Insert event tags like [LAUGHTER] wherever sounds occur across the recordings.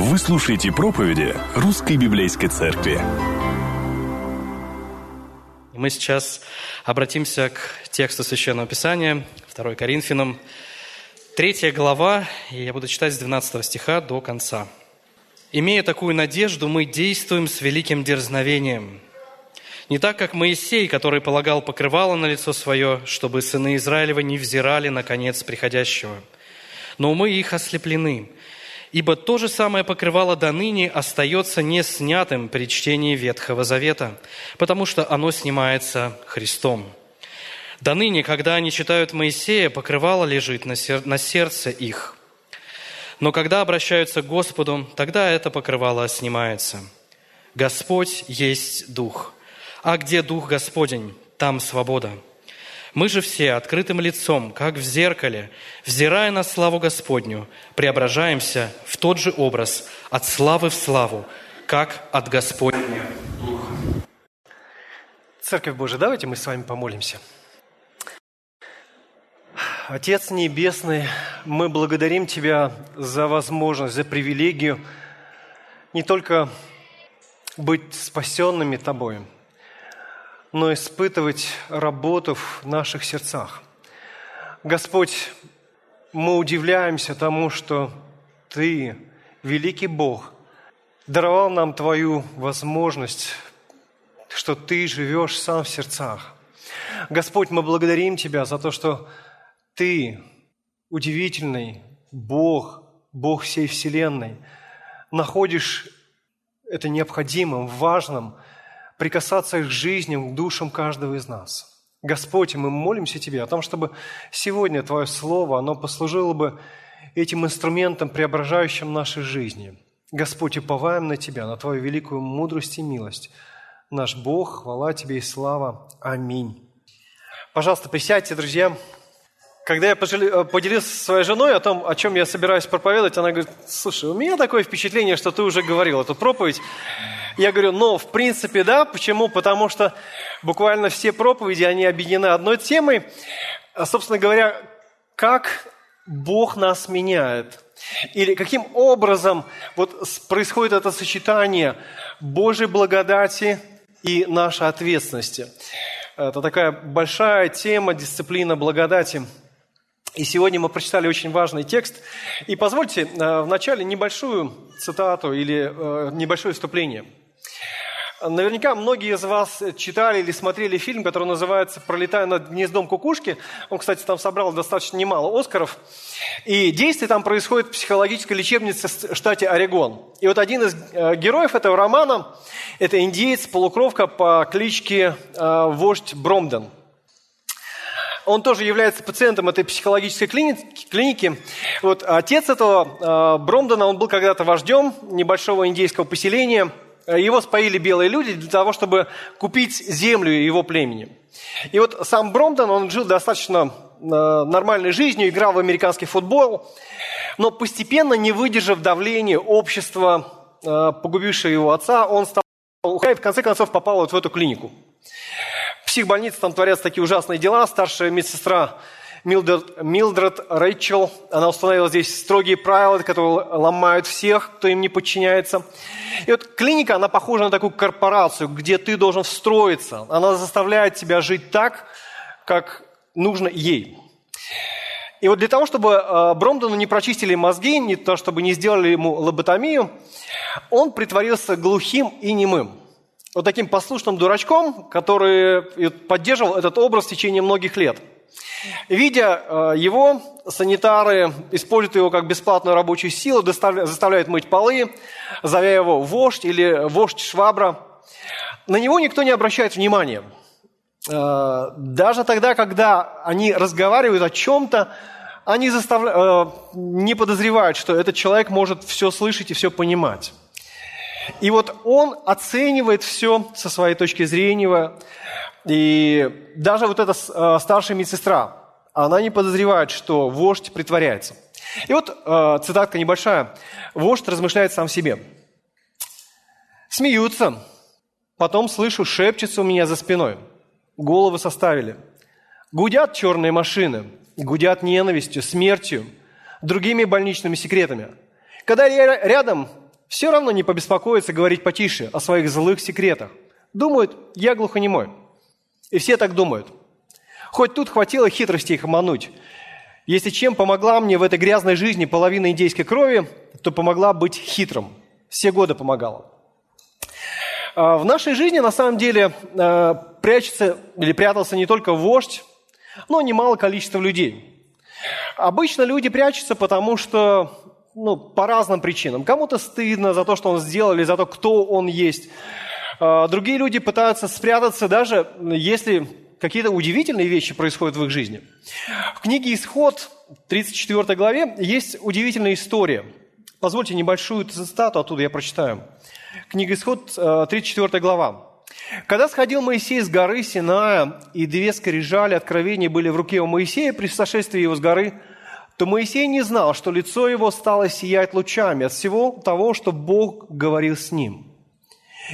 Вы слушаете проповеди Русской Библейской Церкви. Мы сейчас обратимся к тексту Священного Писания, 2 Коринфянам, 3 глава, и я буду читать с 12 стиха до конца. «Имея такую надежду, мы действуем с великим дерзновением. Не так, как Моисей, который полагал покрывало на лицо свое, чтобы сыны Израилева не взирали на конец приходящего. Но мы их ослеплены, ибо то же самое покрывало до ныне остается не снятым при чтении Ветхого Завета, потому что оно снимается Христом. До ныне, когда они читают Моисея, покрывало лежит на, сер- на сердце их. Но когда обращаются к Господу, тогда это покрывало снимается. Господь есть Дух. А где Дух Господень, там свобода. Мы же все открытым лицом, как в зеркале, взирая на славу Господню, преображаемся в тот же образ от славы в славу, как от Господня Духа. Церковь Божия, давайте мы с вами помолимся. Отец Небесный, мы благодарим Тебя за возможность, за привилегию не только быть спасенными Тобою, но испытывать работу в наших сердцах. Господь, мы удивляемся тому, что Ты, великий Бог, даровал нам Твою возможность, что Ты живешь сам в сердцах. Господь, мы благодарим Тебя за то, что Ты, удивительный Бог, Бог всей Вселенной, находишь это необходимым, важным – прикасаться к жизням, к душам каждого из нас. Господь, мы молимся Тебе о том, чтобы сегодня Твое Слово, оно послужило бы этим инструментом, преображающим наши жизни. Господь, уповаем на Тебя, на Твою великую мудрость и милость. Наш Бог, хвала Тебе и слава. Аминь. Пожалуйста, присядьте, друзья. Когда я поделился со своей женой о том, о чем я собираюсь проповедовать, она говорит, слушай, у меня такое впечатление, что ты уже говорил эту проповедь. Я говорю, ну, в принципе, да. Почему? Потому что буквально все проповеди, они объединены одной темой. А, собственно говоря, как Бог нас меняет. Или каким образом вот происходит это сочетание Божьей благодати и нашей ответственности. Это такая большая тема, дисциплина благодати. И сегодня мы прочитали очень важный текст. И позвольте э, вначале небольшую цитату или э, небольшое вступление – Наверняка многие из вас читали или смотрели фильм, который называется «Пролетая над гнездом кукушки». Он, кстати, там собрал достаточно немало Оскаров. И действие там происходит в психологической лечебнице в штате Орегон. И вот один из э, героев этого романа – это индеец, полукровка по кличке э, Вождь Бромден. Он тоже является пациентом этой психологической клиники. Вот отец этого э, Бромдена, он был когда-то вождем небольшого индейского поселения – его споили белые люди для того, чтобы купить землю его племени. И вот сам Бромдон, он жил достаточно э, нормальной жизнью, играл в американский футбол, но постепенно, не выдержав давления общества, э, погубившего его отца, он стал и в конце концов попал вот в эту клинику. В психбольнице там творятся такие ужасные дела. Старшая медсестра Милдред, Милдред Рэйчел, она установила здесь строгие правила, которые ломают всех, кто им не подчиняется. И вот клиника, она похожа на такую корпорацию, где ты должен встроиться. Она заставляет тебя жить так, как нужно ей. И вот для того, чтобы э, Бромдону не прочистили мозги, не то чтобы не сделали ему лоботомию, он притворился глухим и немым. Вот таким послушным дурачком, который поддерживал этот образ в течение многих лет – Видя э, его, санитары используют его как бесплатную рабочую силу, заставляют мыть полы, зовя его вождь или вождь швабра. На него никто не обращает внимания. Э, даже тогда, когда они разговаривают о чем-то, они заставля... Э, не подозревают, что этот человек может все слышать и все понимать. И вот он оценивает все со своей точки зрения, и даже вот эта э, старшая медсестра, она не подозревает, что вождь притворяется. И вот э, цитатка небольшая. Вождь размышляет сам себе. Смеются. Потом слышу, шепчется у меня за спиной. Головы составили. Гудят черные машины. Гудят ненавистью, смертью, другими больничными секретами. Когда я рядом, все равно не побеспокоится говорить потише о своих злых секретах. Думают, я глухонемой. И все так думают. Хоть тут хватило хитрости их обмануть. Если чем помогла мне в этой грязной жизни половина индейской крови, то помогла быть хитрым. Все годы помогала. А в нашей жизни на самом деле э, прячется или прятался не только вождь, но немало количество людей. Обычно люди прячутся, потому что ну, по разным причинам. Кому-то стыдно за то, что он сделал, или за то, кто он есть. А, другие люди пытаются спрятаться, даже если какие-то удивительные вещи происходят в их жизни. В книге «Исход», 34 главе, есть удивительная история. Позвольте небольшую цитату оттуда я прочитаю. Книга «Исход», 34 э, глава. «Когда сходил Моисей с горы Синая, и две скрижали откровения были в руке у Моисея при сошествии его с горы, то Моисей не знал, что лицо его стало сиять лучами от всего того, что Бог говорил с ним.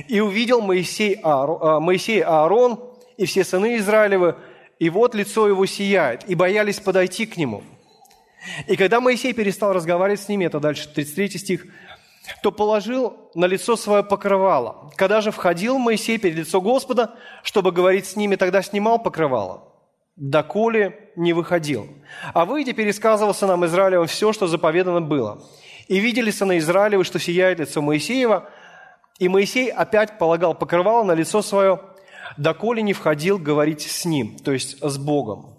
И увидел Моисей, Аарон, а, Моисей Аарон и все сыны Израилевы, и вот лицо его сияет, и боялись подойти к нему. И когда Моисей перестал разговаривать с ними, это дальше 33 стих, то положил на лицо свое покрывало. Когда же входил Моисей перед лицо Господа, чтобы говорить с ними, тогда снимал покрывало, доколе не выходил. А выйдя, пересказывал сынам Израилевым все, что заповедано было. И видели сыны Израилевы, что сияет лицо Моисеева, и Моисей опять полагал покрывало на лицо свое, доколе не входил говорить с ним, то есть с Богом.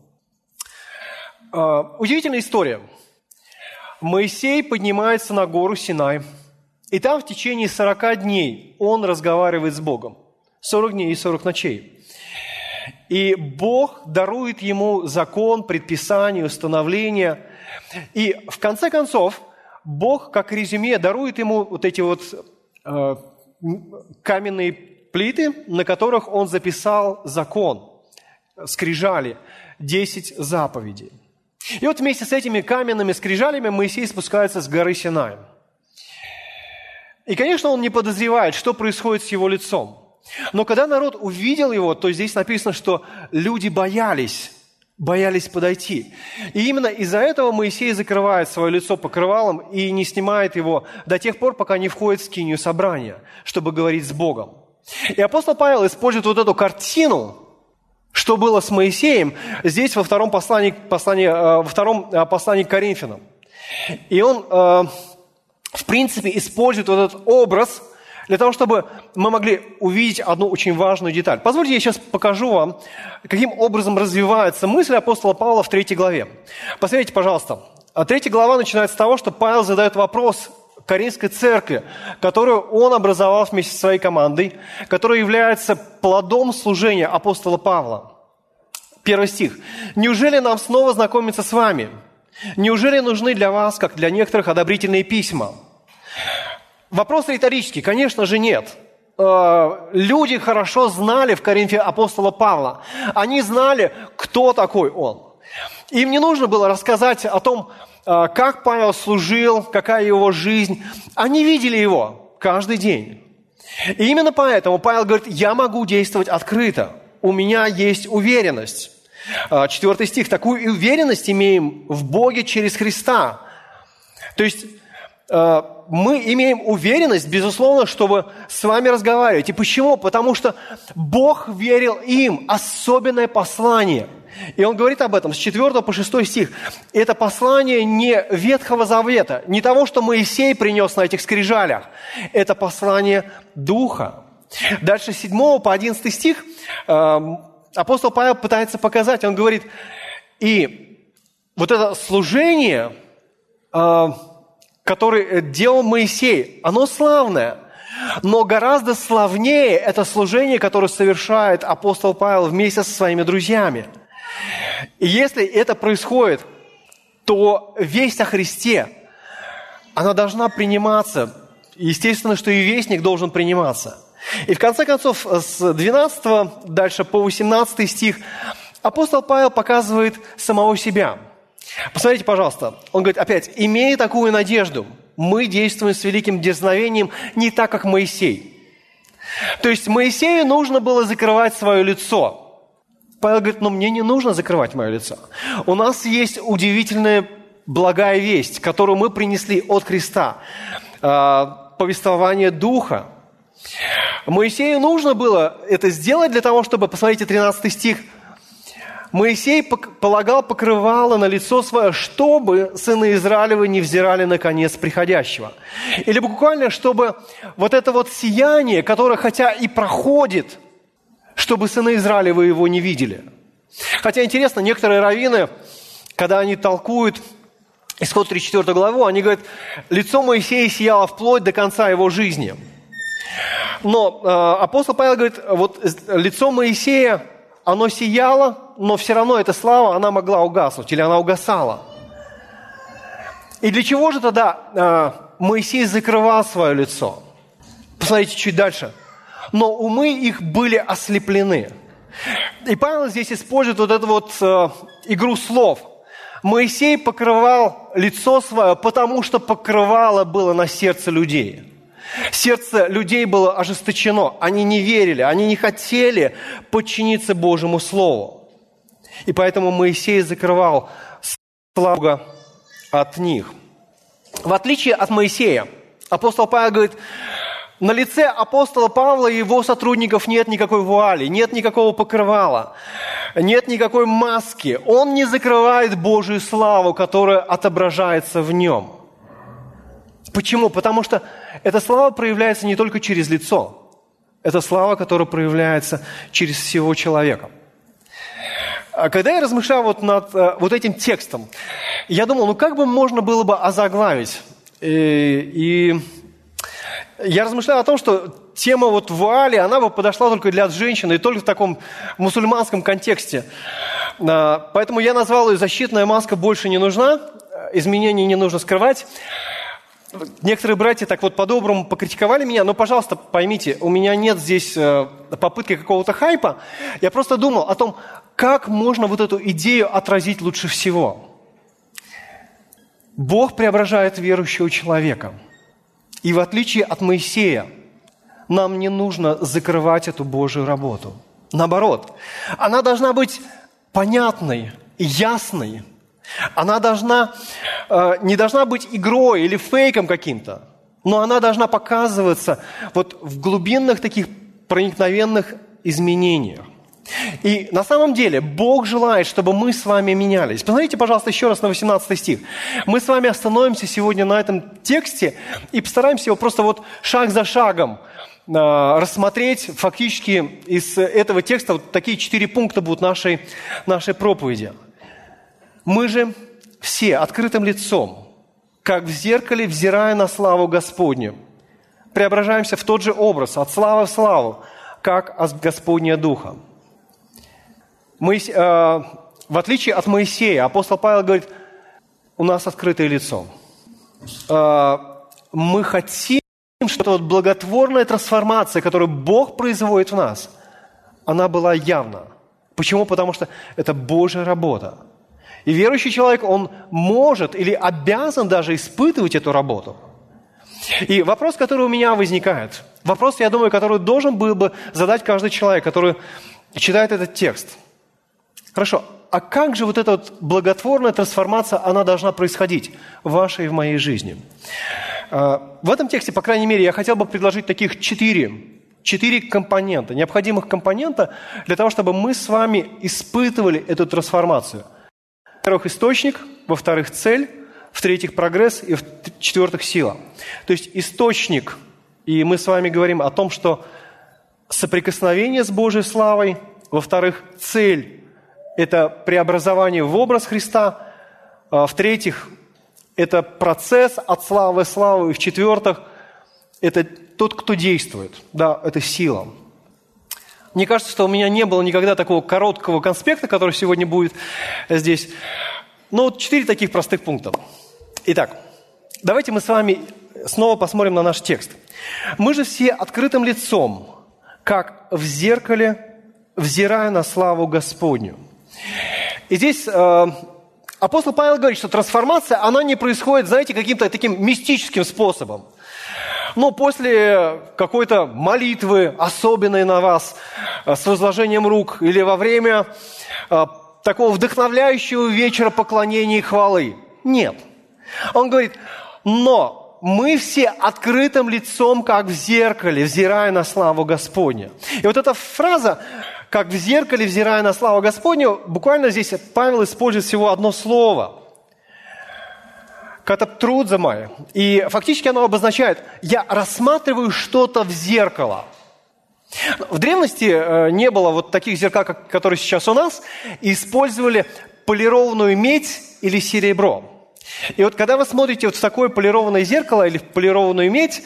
А, удивительная история. Моисей поднимается на гору Синай, и там в течение 40 дней он разговаривает с Богом. 40 дней и 40 ночей. И Бог дарует ему закон, предписание, установление. И в конце концов, Бог, как резюме, дарует ему вот эти вот э, каменные плиты, на которых он записал закон, скрижали, 10 заповедей. И вот вместе с этими каменными скрижалями Моисей спускается с горы Синай. И, конечно, он не подозревает, что происходит с его лицом. Но когда народ увидел его, то здесь написано, что люди боялись, боялись подойти. И именно из-за этого Моисей закрывает свое лицо покрывалом и не снимает его до тех пор, пока не входит в скинию собрания, чтобы говорить с Богом. И апостол Павел использует вот эту картину, что было с Моисеем, здесь во втором послании, послании, э, во втором э, послании к Коринфянам. И он, э, в принципе, использует вот этот образ – для того, чтобы мы могли увидеть одну очень важную деталь. Позвольте, я сейчас покажу вам, каким образом развивается мысль апостола Павла в третьей главе. Посмотрите, пожалуйста. А третья глава начинается с того, что Павел задает вопрос Каринской церкви, которую он образовал вместе со своей командой, которая является плодом служения апостола Павла. Первый стих. «Неужели нам снова знакомиться с вами? Неужели нужны для вас, как для некоторых, одобрительные письма?» Вопрос риторический, конечно же, нет. Э, люди хорошо знали в Коринфе апостола Павла. Они знали, кто такой он. Им не нужно было рассказать о том, э, как Павел служил, какая его жизнь. Они видели его каждый день. И именно поэтому Павел говорит, я могу действовать открыто. У меня есть уверенность. Э, четвертый стих. Такую уверенность имеем в Боге через Христа. То есть мы имеем уверенность, безусловно, чтобы с вами разговаривать. И почему? Потому что Бог верил им особенное послание. И он говорит об этом с 4 по 6 стих. Это послание не Ветхого Завета, не того, что Моисей принес на этих скрижалях. Это послание Духа. Дальше с 7 по 11 стих э, апостол Павел пытается показать. Он говорит, и вот это служение э, который э, делал Моисей, оно славное. Но гораздо славнее это служение, которое совершает апостол Павел вместе со своими друзьями. И если это происходит, то весть о Христе, она должна приниматься. Естественно, что и вестник должен приниматься. И в конце концов, с 12 дальше по 18 стих апостол Павел показывает самого себя – Посмотрите, пожалуйста, он говорит опять, имея такую надежду, мы действуем с великим дерзновением не так, как Моисей. То есть Моисею нужно было закрывать свое лицо. Павел говорит, но мне не нужно закрывать мое лицо. У нас есть удивительная благая весть, которую мы принесли от Христа. А, повествование Духа. Моисею нужно было это сделать для того, чтобы, посмотрите, 13 стих, Моисей полагал покрывало на лицо свое, чтобы сыны Израилевы не взирали на конец приходящего. Или буквально, чтобы вот это вот сияние, которое хотя и проходит, чтобы сыны Израилевы его не видели. Хотя интересно, некоторые раввины, когда они толкуют исход 34 главу, они говорят, лицо Моисея сияло вплоть до конца его жизни. Но э, апостол Павел говорит, вот лицо Моисея, оно сияло, но все равно эта слава, она могла угаснуть, или она угасала. И для чего же тогда э, Моисей закрывал свое лицо? Посмотрите чуть дальше. Но умы их были ослеплены. И Павел здесь использует вот эту вот э, игру слов – Моисей покрывал лицо свое, потому что покрывало было на сердце людей. Сердце людей было ожесточено. Они не верили, они не хотели подчиниться Божьему Слову. И поэтому Моисей закрывал славу от них. В отличие от Моисея, апостол Павел говорит, на лице апостола Павла и его сотрудников нет никакой вуали, нет никакого покрывала, нет никакой маски. Он не закрывает Божию славу, которая отображается в нем. Почему? Потому что эта слава проявляется не только через лицо. Это слава, которая проявляется через всего человека. А когда я размышлял вот над э, вот этим текстом, я думал, ну как бы можно было бы озаглавить? И, и я размышлял о том, что тема вот вуали, она бы подошла только для женщины и только в таком мусульманском контексте. А, поэтому я назвал ее «Защитная маска больше не нужна», изменений не нужно скрывать. Некоторые братья так вот по-доброму покритиковали меня, но, пожалуйста, поймите, у меня нет здесь э, попытки какого-то хайпа. Я просто думал о том, как можно вот эту идею отразить лучше всего. Бог преображает верующего человека – и в отличие от Моисея, нам не нужно закрывать эту Божью работу. Наоборот, она должна быть понятной, ясной. Она должна, э, не должна быть игрой или фейком каким-то, но она должна показываться вот в глубинных таких проникновенных изменениях. И на самом деле Бог желает, чтобы мы с вами менялись. Посмотрите, пожалуйста, еще раз на 18 стих. Мы с вами остановимся сегодня на этом тексте и постараемся его просто вот шаг за шагом а, рассмотреть фактически из этого текста. Вот такие четыре пункта будут нашей, нашей проповеди. Мы же все открытым лицом, как в зеркале, взирая на славу Господню, преображаемся в тот же образ, от славы в славу, как от Господня Духа. Моисе... Э, в отличие от Моисея, апостол Павел говорит, у нас открытое лицо. Э, мы хотим, чтобы вот благотворная трансформация, которую Бог производит в нас, она была явна. Почему? Потому что это Божья работа. И верующий человек, он может или обязан даже испытывать эту работу. И вопрос, который у меня возникает, вопрос, я думаю, который должен был бы задать каждый человек, который читает этот текст – Хорошо, а как же вот эта вот благотворная трансформация, она должна происходить в вашей и в моей жизни? А, в этом тексте, по крайней мере, я хотел бы предложить таких четыре, четыре компонента, необходимых компонента для того, чтобы мы с вами испытывали эту трансформацию. Во-первых, источник, во-вторых, цель, в-третьих, прогресс и в-четвертых, сила. То есть источник, и мы с вами говорим о том, что соприкосновение с Божьей славой, во-вторых, цель это преобразование в образ Христа. А, в-третьих, это процесс от славы в славу. И в-четвертых, это тот, кто действует. Да, это сила. Мне кажется, что у меня не было никогда такого короткого конспекта, который сегодня будет здесь. Но вот четыре таких простых пункта. Итак, давайте мы с вами снова посмотрим на наш текст. Мы же все открытым лицом, как в зеркале, взирая на славу Господню. И здесь э, апостол Павел говорит, что трансформация, она не происходит, знаете, каким-то таким мистическим способом. Но после какой-то молитвы, особенной на вас, э, с возложением рук, или во время э, такого вдохновляющего вечера поклонения и хвалы. Нет. Он говорит, но мы все открытым лицом, как в зеркале, взирая на славу Господню. И вот эта фраза, как в зеркале, взирая на славу Господню, буквально здесь Павел использует всего одно слово. Катаптрудзамай. И фактически оно обозначает, я рассматриваю что-то в зеркало. В древности э, не было вот таких зеркал, которые сейчас у нас, использовали полированную медь или серебро. И вот когда вы смотрите вот в такое полированное зеркало или в полированную медь,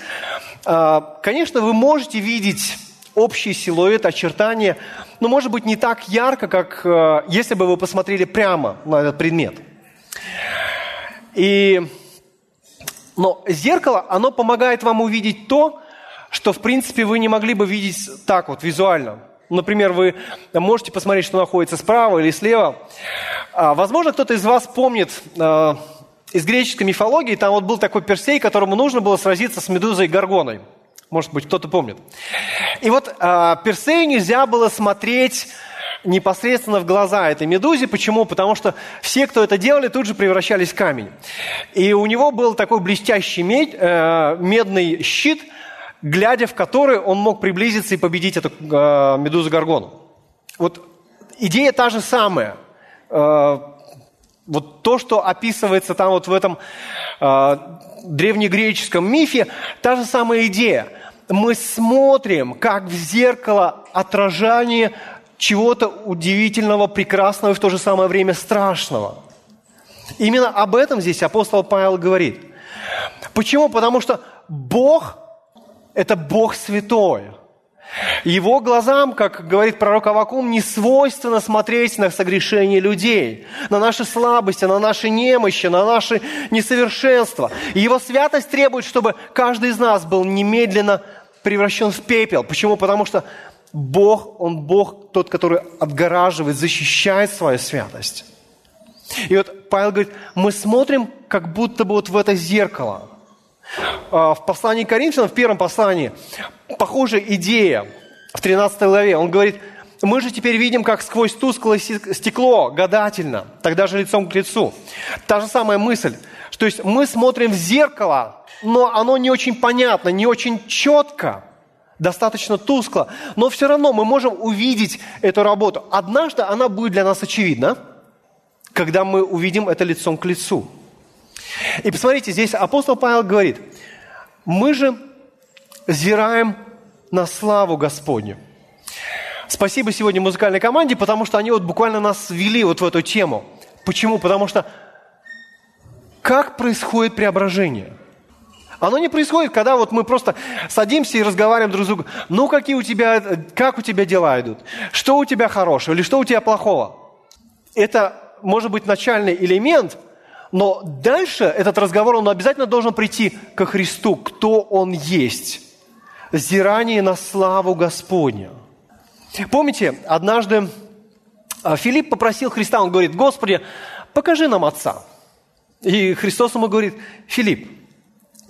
а, конечно, вы можете видеть общий силуэт, очертания, но, может быть, не так ярко, как а, если бы вы посмотрели прямо на этот предмет. И, но зеркало, оно помогает вам увидеть то, что, в принципе, вы не могли бы видеть так вот, визуально. Например, вы можете посмотреть, что находится справа или слева. А, возможно, кто-то из вас помнит из греческой мифологии, там вот был такой Персей, которому нужно было сразиться с Медузой Гаргоной. Может быть, кто-то помнит. И вот э, Персею нельзя было смотреть непосредственно в глаза этой медузе. Почему? Потому что все, кто это делали, тут же превращались в камень. И у него был такой блестящий мед, э, медный щит, глядя в который он мог приблизиться и победить эту э, медузу Гаргону. Вот идея та же самая. Э, вот то, что описывается там вот в этом э, древнегреческом мифе, та же самая идея. Мы смотрим, как в зеркало отражение чего-то удивительного, прекрасного и в то же самое время страшного. Именно об этом здесь апостол Павел говорит. Почему? Потому что Бог – это Бог святой – его глазам, как говорит пророк Авакум, не свойственно смотреть на согрешения людей, на наши слабости, на наши немощи, на наши несовершенства. Его святость требует, чтобы каждый из нас был немедленно превращен в пепел. Почему? Потому что Бог, Он Бог, тот, который отгораживает, защищает свою святость. И вот Павел говорит, мы смотрим как будто бы вот в это зеркало – а, в послании Коринфянам, в первом послании, похожая идея в 13 главе. Он говорит, мы же теперь видим, как сквозь тусклое стекло, гадательно, тогда же лицом к лицу. Та же самая мысль, что есть мы смотрим в зеркало, но оно не очень понятно, не очень четко, достаточно тускло, но все равно мы можем увидеть эту работу. Однажды она будет для нас очевидна, когда мы увидим это лицом к лицу. И посмотрите, здесь апостол Павел говорит, мы же зираем на славу Господню. Спасибо сегодня музыкальной команде, потому что они вот буквально нас ввели вот в эту тему. Почему? Потому что как происходит преображение? Оно не происходит, когда вот мы просто садимся и разговариваем друг с другом. Ну, какие у тебя, как у тебя дела идут? Что у тебя хорошего или что у тебя плохого? Это может быть начальный элемент – но дальше этот разговор, он обязательно должен прийти ко Христу, кто Он есть. Зирание на славу Господню. Помните, однажды а, Филипп попросил Христа, он говорит, Господи, покажи нам Отца. И Христос ему говорит, Филипп,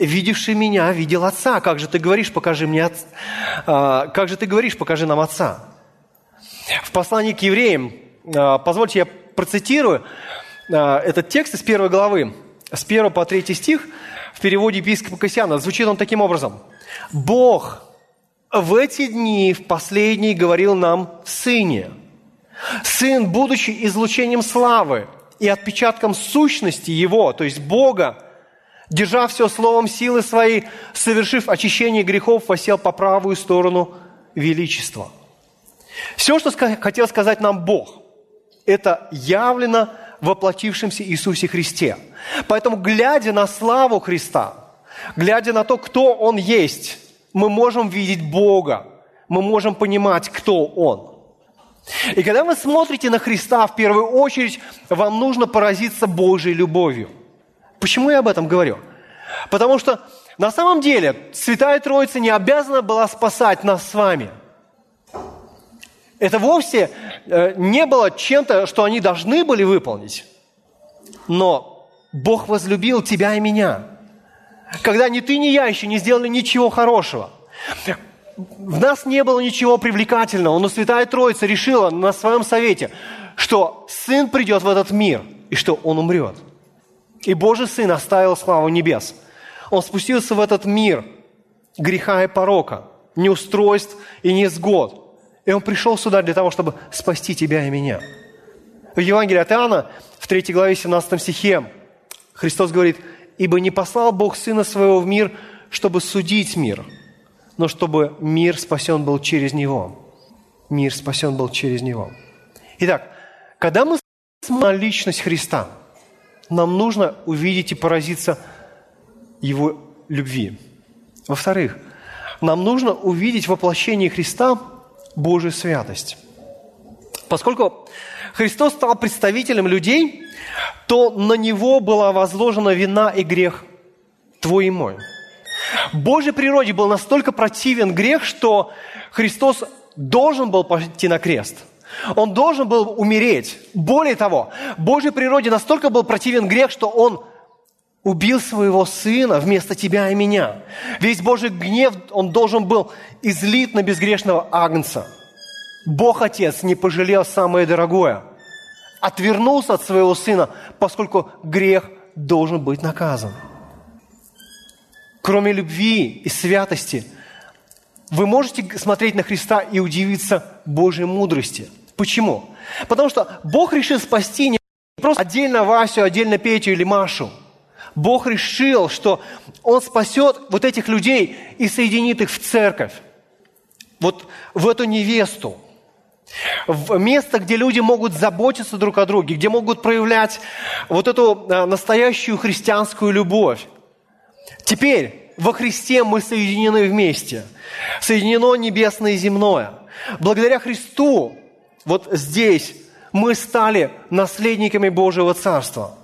видевший меня, видел Отца. Как же ты говоришь, покажи мне Отца? Как же ты говоришь, покажи нам Отца? В послании к евреям, а, позвольте я процитирую, а, этот текст из первой главы, с 1 по 3 стих, в переводе епископа Кассиана, звучит он таким образом. «Бог в эти дни, в последние, говорил нам Сыне. Сын, будучи излучением славы и отпечатком сущности Его, то есть Бога, держа все словом силы своей, совершив очищение грехов, восел по правую сторону величества». Все, что хотел сказать нам Бог, это явлено воплотившемся Иисусе Христе. Поэтому, глядя на славу Христа, глядя на то, кто Он есть, мы можем видеть Бога, мы можем понимать, кто Он. И когда вы смотрите на Христа, в первую очередь, вам нужно поразиться Божьей любовью. Почему я об этом говорю? Потому что на самом деле Святая Троица не обязана была спасать нас с вами – это вовсе э, не было чем-то, что они должны были выполнить. Но Бог возлюбил тебя и меня. Когда ни ты, ни я еще не сделали ничего хорошего. В нас не было ничего привлекательного, но Святая Троица решила на своем совете, что Сын придет в этот мир и что Он умрет. И Божий Сын оставил славу небес. Он спустился в этот мир греха и порока, неустройств и несгод. И Он пришел сюда для того, чтобы спасти тебя и меня. В Евангелии от Иоанна, в 3 главе 17 стихе, Христос говорит, «Ибо не послал Бог Сына Своего в мир, чтобы судить мир, но чтобы мир спасен был через Него». Мир спасен был через Него. Итак, когда мы смотрим на личность Христа, нам нужно увидеть и поразиться Его любви. Во-вторых, нам нужно увидеть воплощение Христа Божию святость. Поскольку Христос стал представителем людей, то на Него была возложена вина и грех твой и мой. Божьей природе был настолько противен грех, что Христос должен был пойти на крест. Он должен был умереть. Более того, Божьей природе настолько был противен грех, что Он убил своего сына вместо тебя и меня. Весь Божий гнев, он должен был излит на безгрешного агнца. Бог Отец не пожалел самое дорогое. Отвернулся от своего сына, поскольку грех должен быть наказан. Кроме любви и святости, вы можете смотреть на Христа и удивиться Божьей мудрости. Почему? Потому что Бог решил спасти не просто отдельно Васю, отдельно Петю или Машу – Бог решил, что Он спасет вот этих людей и соединит их в церковь, вот в эту невесту, в место, где люди могут заботиться друг о друге, где могут проявлять вот эту а, настоящую христианскую любовь. Теперь во Христе мы соединены вместе. Соединено небесное и земное. Благодаря Христу вот здесь мы стали наследниками Божьего Царства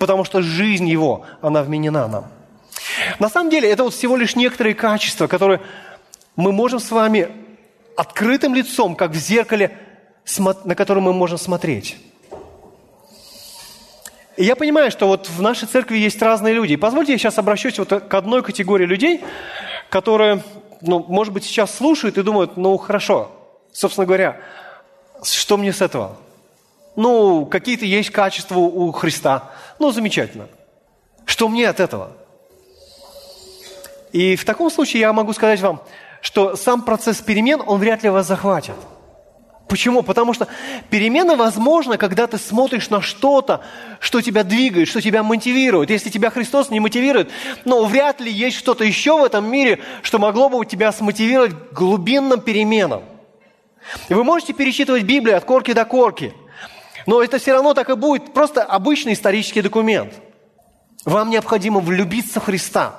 потому что жизнь его, она вменена нам. На самом деле, это вот всего лишь некоторые качества, которые мы можем с вами открытым лицом, как в зеркале, на которое мы можем смотреть. И я понимаю, что вот в нашей церкви есть разные люди. И позвольте я сейчас обращусь вот к одной категории людей, которые, ну, может быть, сейчас слушают и думают, ну, хорошо, собственно говоря, что мне с этого? Ну, какие-то есть качества у Христа. Ну, замечательно. Что мне от этого? И в таком случае я могу сказать вам, что сам процесс перемен, он вряд ли вас захватит. Почему? Потому что перемены возможны, когда ты смотришь на что-то, что тебя двигает, что тебя мотивирует. Если тебя Христос не мотивирует, но вряд ли есть что-то еще в этом мире, что могло бы тебя смотивировать к глубинным переменам. И вы можете перечитывать Библию от корки до корки – но это все равно так и будет, просто обычный исторический документ. Вам необходимо влюбиться в Христа.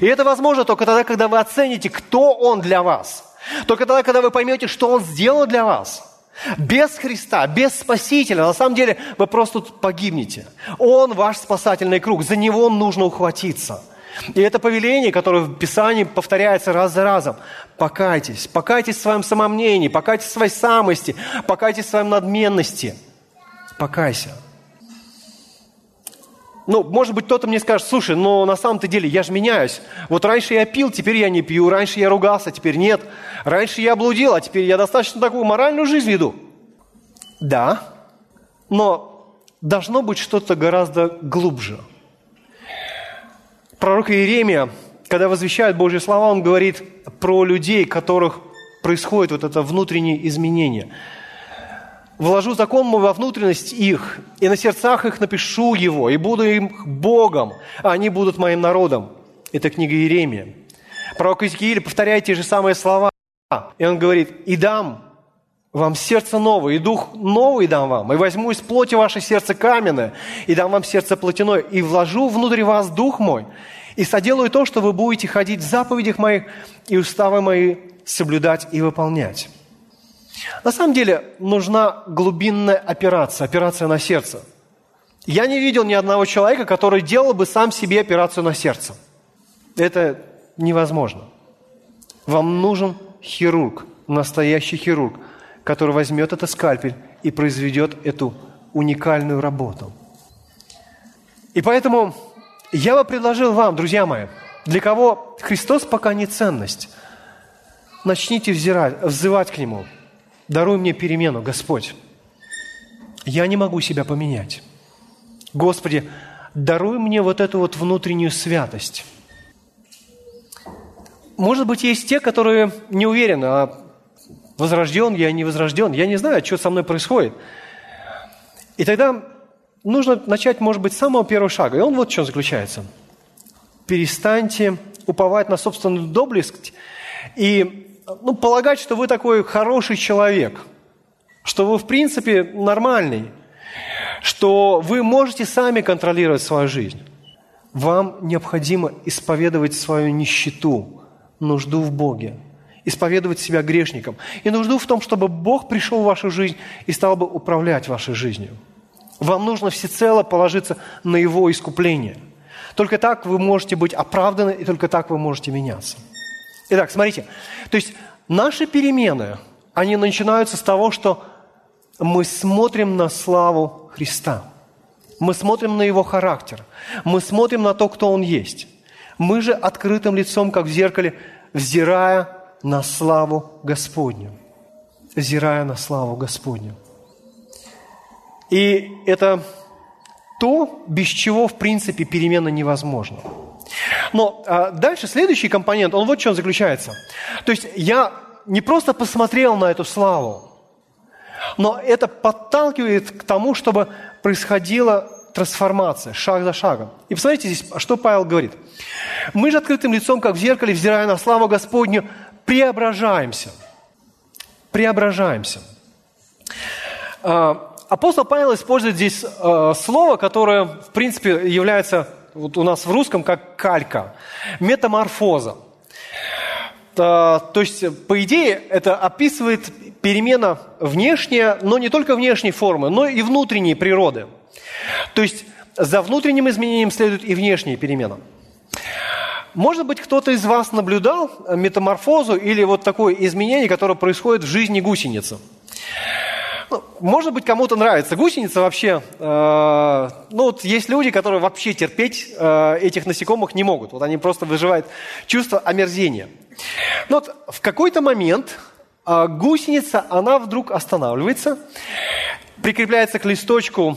И это возможно только тогда, когда вы оцените, кто Он для вас. Только тогда, когда вы поймете, что Он сделал для вас. Без Христа, без Спасителя, на самом деле вы просто погибнете. Он ваш спасательный круг, за Него нужно ухватиться. И это повеление, которое в Писании повторяется раз за разом. Покайтесь, покайтесь в своем самомнении, покайтесь в своей самости, покайтесь в своем надменности – покайся. Ну, может быть, кто-то мне скажет, слушай, но на самом-то деле я же меняюсь. Вот раньше я пил, теперь я не пью. Раньше я ругался, теперь нет. Раньше я блудил, а теперь я достаточно такую моральную жизнь веду. Да, но должно быть что-то гораздо глубже. Пророк Иеремия, когда возвещает Божьи слова, он говорит про людей, которых происходит вот это внутреннее изменение – вложу закон мой во внутренность их, и на сердцах их напишу его, и буду им Богом, а они будут моим народом». Это книга Иеремия. Пророк Иезекииль повторяет те же самые слова. И он говорит, «И дам вам сердце новое, и дух новый дам вам, и возьму из плоти ваше сердце каменное, и дам вам сердце плотяное, и вложу внутрь вас дух мой, и соделаю то, что вы будете ходить в заповедях моих и уставы мои соблюдать и выполнять». На самом деле нужна глубинная операция, операция на сердце. Я не видел ни одного человека, который делал бы сам себе операцию на сердце. Это невозможно. Вам нужен хирург, настоящий хирург, который возьмет этот скальпель и произведет эту уникальную работу. И поэтому я бы предложил вам, друзья мои, для кого Христос пока не ценность, начните взирать, взывать к Нему – Даруй мне перемену, Господь. Я не могу себя поменять. Господи, даруй мне вот эту вот внутреннюю святость. может быть, есть те, которые не уверены, а возрожден я, не возрожден, я не знаю, что со мной происходит. И тогда нужно начать, может быть, с самого первого шага. И он вот в чем заключается. Перестаньте уповать на собственную доблесть и ну, полагать, что вы такой хороший человек, что вы, в принципе, нормальный, что вы можете сами контролировать свою жизнь. Вам необходимо исповедовать свою нищету, нужду в Боге, исповедовать себя грешником и нужду в том, чтобы Бог пришел в вашу жизнь и стал бы управлять вашей жизнью. Вам нужно всецело положиться на Его искупление. Только так вы можете быть оправданы, и только так вы можете меняться. Итак, смотрите. То есть наши перемены, они начинаются с того, что мы смотрим на славу Христа. Мы смотрим на Его характер. Мы смотрим на то, кто Он есть. Мы же открытым лицом, как в зеркале, взирая на славу Господню. Взирая на славу Господню. И это то, без чего, в принципе, перемена невозможна. Но а, дальше следующий компонент, он вот в чем заключается. То есть я не просто посмотрел на эту славу, но это подталкивает к тому, чтобы происходила трансформация, шаг за шагом. И посмотрите здесь, что Павел говорит. Мы же открытым лицом, как в зеркале, взирая на славу Господню, преображаемся. Преображаемся. А, апостол Павел использует здесь а, слово, которое, в принципе, является вот у нас в русском как калька. Метаморфоза. То есть, по идее, это описывает перемена внешняя, но не только внешней формы, но и внутренней природы. То есть за внутренним изменением следует и внешняя перемена. Может быть, кто-то из вас наблюдал метаморфозу или вот такое изменение, которое происходит в жизни гусеницы. Ну, может быть, кому-то нравится гусеница вообще. Э, ну, вот есть люди, которые вообще терпеть э, этих насекомых не могут. Вот они просто выживают чувство омерзения. Но вот в какой-то момент э, гусеница, она вдруг останавливается, прикрепляется к листочку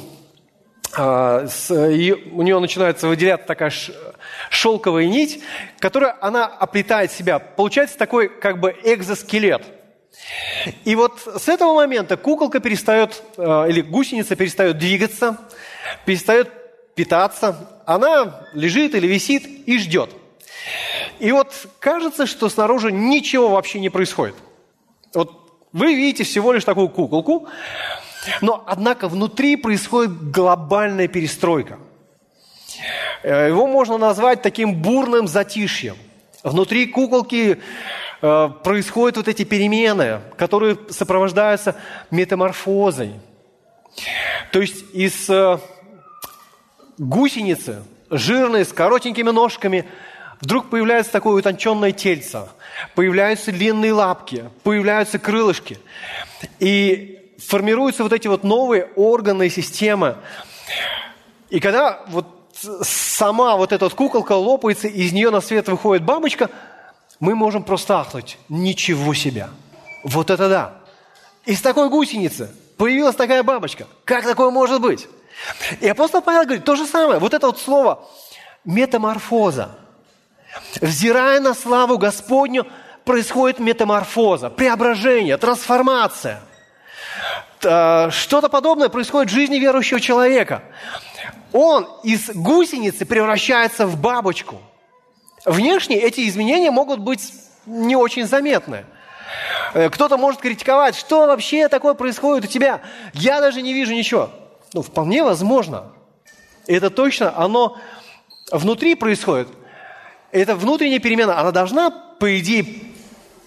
а, у нее начинается выделяться такая шелковая нить, которая она оплетает себя. Получается такой как бы экзоскелет. И вот с этого момента куколка перестает, а, или гусеница перестает двигаться, перестает питаться. Она лежит или висит и ждет. И вот кажется, что снаружи ничего вообще не происходит. Вот вы видите всего лишь такую куколку, но, однако, внутри происходит глобальная перестройка. Э, его можно назвать таким бурным затишьем. Внутри куколки э, происходят вот эти перемены, которые сопровождаются метаморфозой. То есть из э, гусеницы, жирной, с коротенькими ножками, вдруг появляется такое утонченное тельце, появляются длинные лапки, появляются крылышки. И формируются вот эти вот новые органы и системы. И когда вот сама вот эта куколка лопается, из нее на свет выходит бабочка, мы можем просто ахнуть. Ничего себе! Вот это да! Из такой гусеницы появилась такая бабочка. Как такое может быть? И апостол Павел говорит, то же самое. Вот это вот слово метаморфоза. Взирая на славу Господню, происходит метаморфоза, преображение, трансформация. Что-то подобное происходит в жизни верующего человека. Он из гусеницы превращается в бабочку. Внешне эти изменения могут быть не очень заметны. Э, кто-то может критиковать, что вообще такое происходит у тебя. Я даже не вижу ничего. Ну, вполне возможно. Это точно, оно внутри происходит. Это внутренняя перемена, она должна, по идее,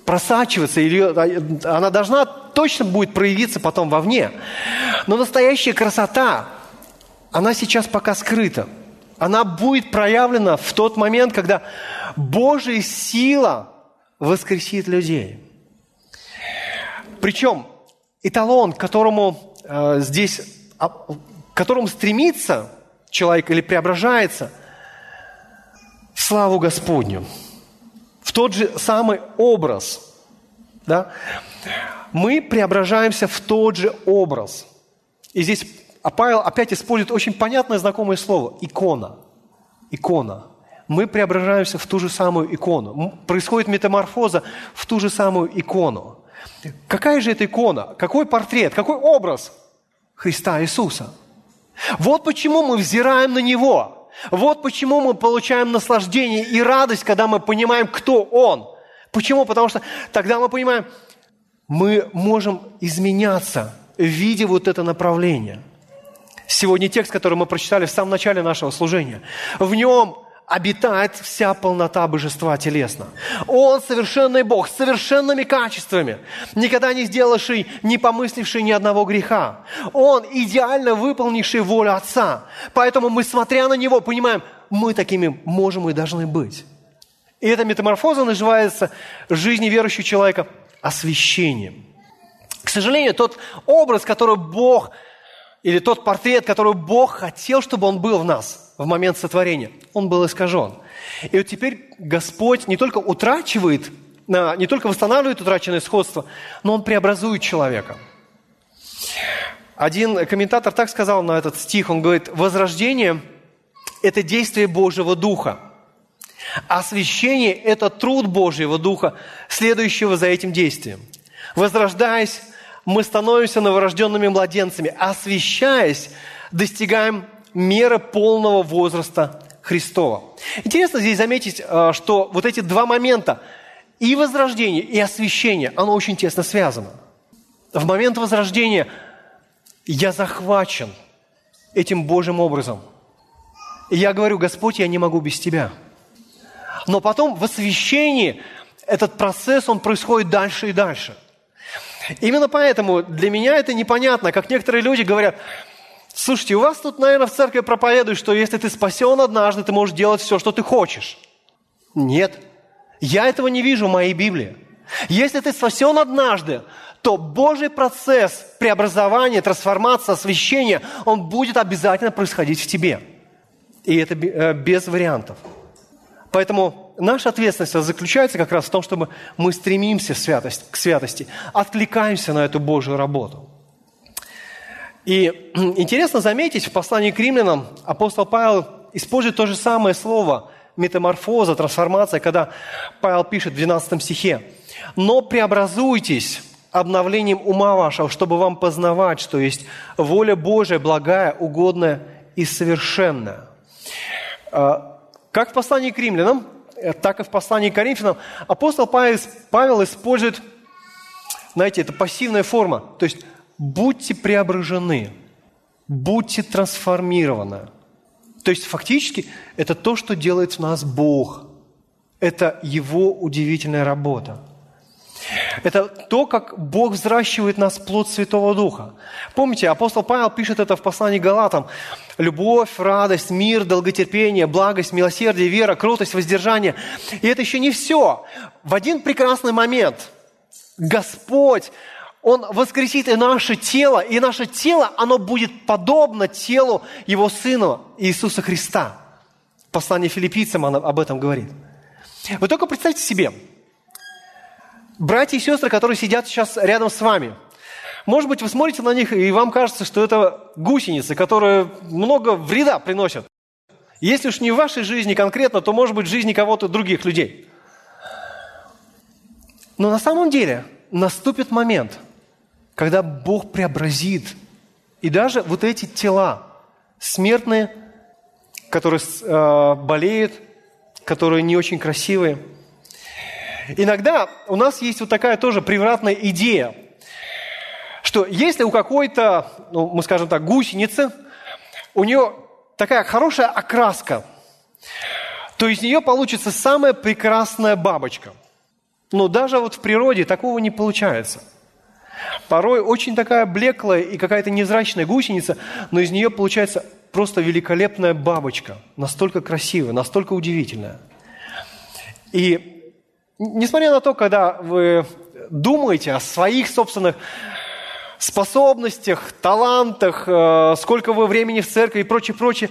просачиваться, или она должна точно будет проявиться потом вовне. Но настоящая красота, она сейчас пока скрыта. Она будет проявлена в тот момент, когда Божья сила воскресит людей. Причем эталон, к которому э, здесь, а, к которому стремится человек или преображается, славу Господню – в тот же самый образ. Да? Мы преображаемся в тот же образ. И здесь а Павел опять использует очень понятное знакомое слово – икона. Икона. мы преображаемся в ту же самую икону. Происходит метаморфоза в ту же самую икону. Какая же это икона? Какой портрет? Какой образ? Христа Иисуса. Вот почему мы взираем на Него. Вот почему мы получаем наслаждение и радость, когда мы понимаем, кто Он. Почему? Потому что тогда мы понимаем, мы можем изменяться, видя вот это направление. Сегодня текст, который мы прочитали в самом начале нашего служения. В нем обитает вся полнота божества телесно. Он совершенный Бог, с совершенными качествами, никогда не сделавший, не помысливший ни одного греха. Он идеально выполнивший волю Отца. Поэтому мы, смотря на Него, понимаем, мы такими можем и должны быть. И эта метаморфоза называется в жизни верующего человека освящением. К сожалению, тот образ, который Бог, или тот портрет, который Бог хотел, чтобы он был в нас – в момент сотворения, он был искажен. И вот теперь Господь не только утрачивает, не только восстанавливает утраченное сходство, но Он преобразует человека. Один комментатор так сказал на этот стих, он говорит, возрождение – это действие Божьего Духа. Освящение – это труд Божьего Духа, следующего за этим действием. Возрождаясь, мы становимся новорожденными младенцами. Освящаясь, достигаем мера полного возраста Христова. Интересно здесь заметить, э, что вот эти два момента, и возрождение, и освящение, оно очень тесно связано. В момент возрождения я захвачен этим Божьим образом. И я говорю, Господь, я не могу без Тебя. Но потом в освящении этот процесс, он происходит дальше и дальше. Именно поэтому для меня это непонятно, как некоторые люди говорят, Слушайте, у вас тут, наверное, в церкви проповедуют, что если ты спасен однажды, ты можешь делать все, что ты хочешь. Нет. Я этого не вижу в моей Библии. Если ты спасен однажды, то Божий процесс преобразования, трансформации, освящения, он будет обязательно происходить в тебе. И это э, без вариантов. Поэтому наша ответственность заключается как раз в том, чтобы мы стремимся к святости, откликаемся на эту Божью работу. И [CLEARS THROAT] интересно заметить, в послании к римлянам апостол Павел использует то же самое слово метаморфоза, трансформация, когда Павел пишет в 12 стихе. «Но преобразуйтесь обновлением ума вашего, чтобы вам познавать, что есть воля Божия, благая, угодная и совершенная». А, как в послании к римлянам, так и в послании к Коринфянам апостол Павел использует, знаете, это пассивная форма, то есть будьте преображены, будьте трансформированы. То есть фактически это то, что делает в нас Бог. Это Его удивительная работа. Это то, как Бог взращивает нас плод Святого Духа. Помните, апостол Павел пишет это в послании Галатам. Любовь, радость, мир, долготерпение, благость, милосердие, вера, кротость, воздержание. И это еще не все. В один прекрасный момент Господь он воскресит и наше тело, и наше тело, оно будет подобно телу Его Сына Иисуса Христа. Послание филиппийцам об этом говорит. Вы только представьте себе, братья и сестры, которые сидят сейчас рядом с вами, может быть, вы смотрите на них, и вам кажется, что это гусеницы, которые много вреда приносят. Если уж не в вашей жизни конкретно, то, может быть, в жизни кого-то других людей. Но на самом деле наступит момент – когда Бог преобразит. И даже вот эти тела, смертные, которые э, болеют, которые не очень красивые. Иногда у нас есть вот такая тоже превратная идея, что если у какой-то, ну, мы скажем так, гусеницы, у нее такая хорошая окраска, то из нее получится самая прекрасная бабочка. Но даже вот в природе такого не получается – Порой очень такая блеклая и какая-то невзрачная гусеница, но из нее получается просто великолепная бабочка. Настолько красивая, настолько удивительная. И несмотря на то, когда вы думаете о своих собственных способностях, талантах, э, сколько вы времени в церкви и прочее, прочее,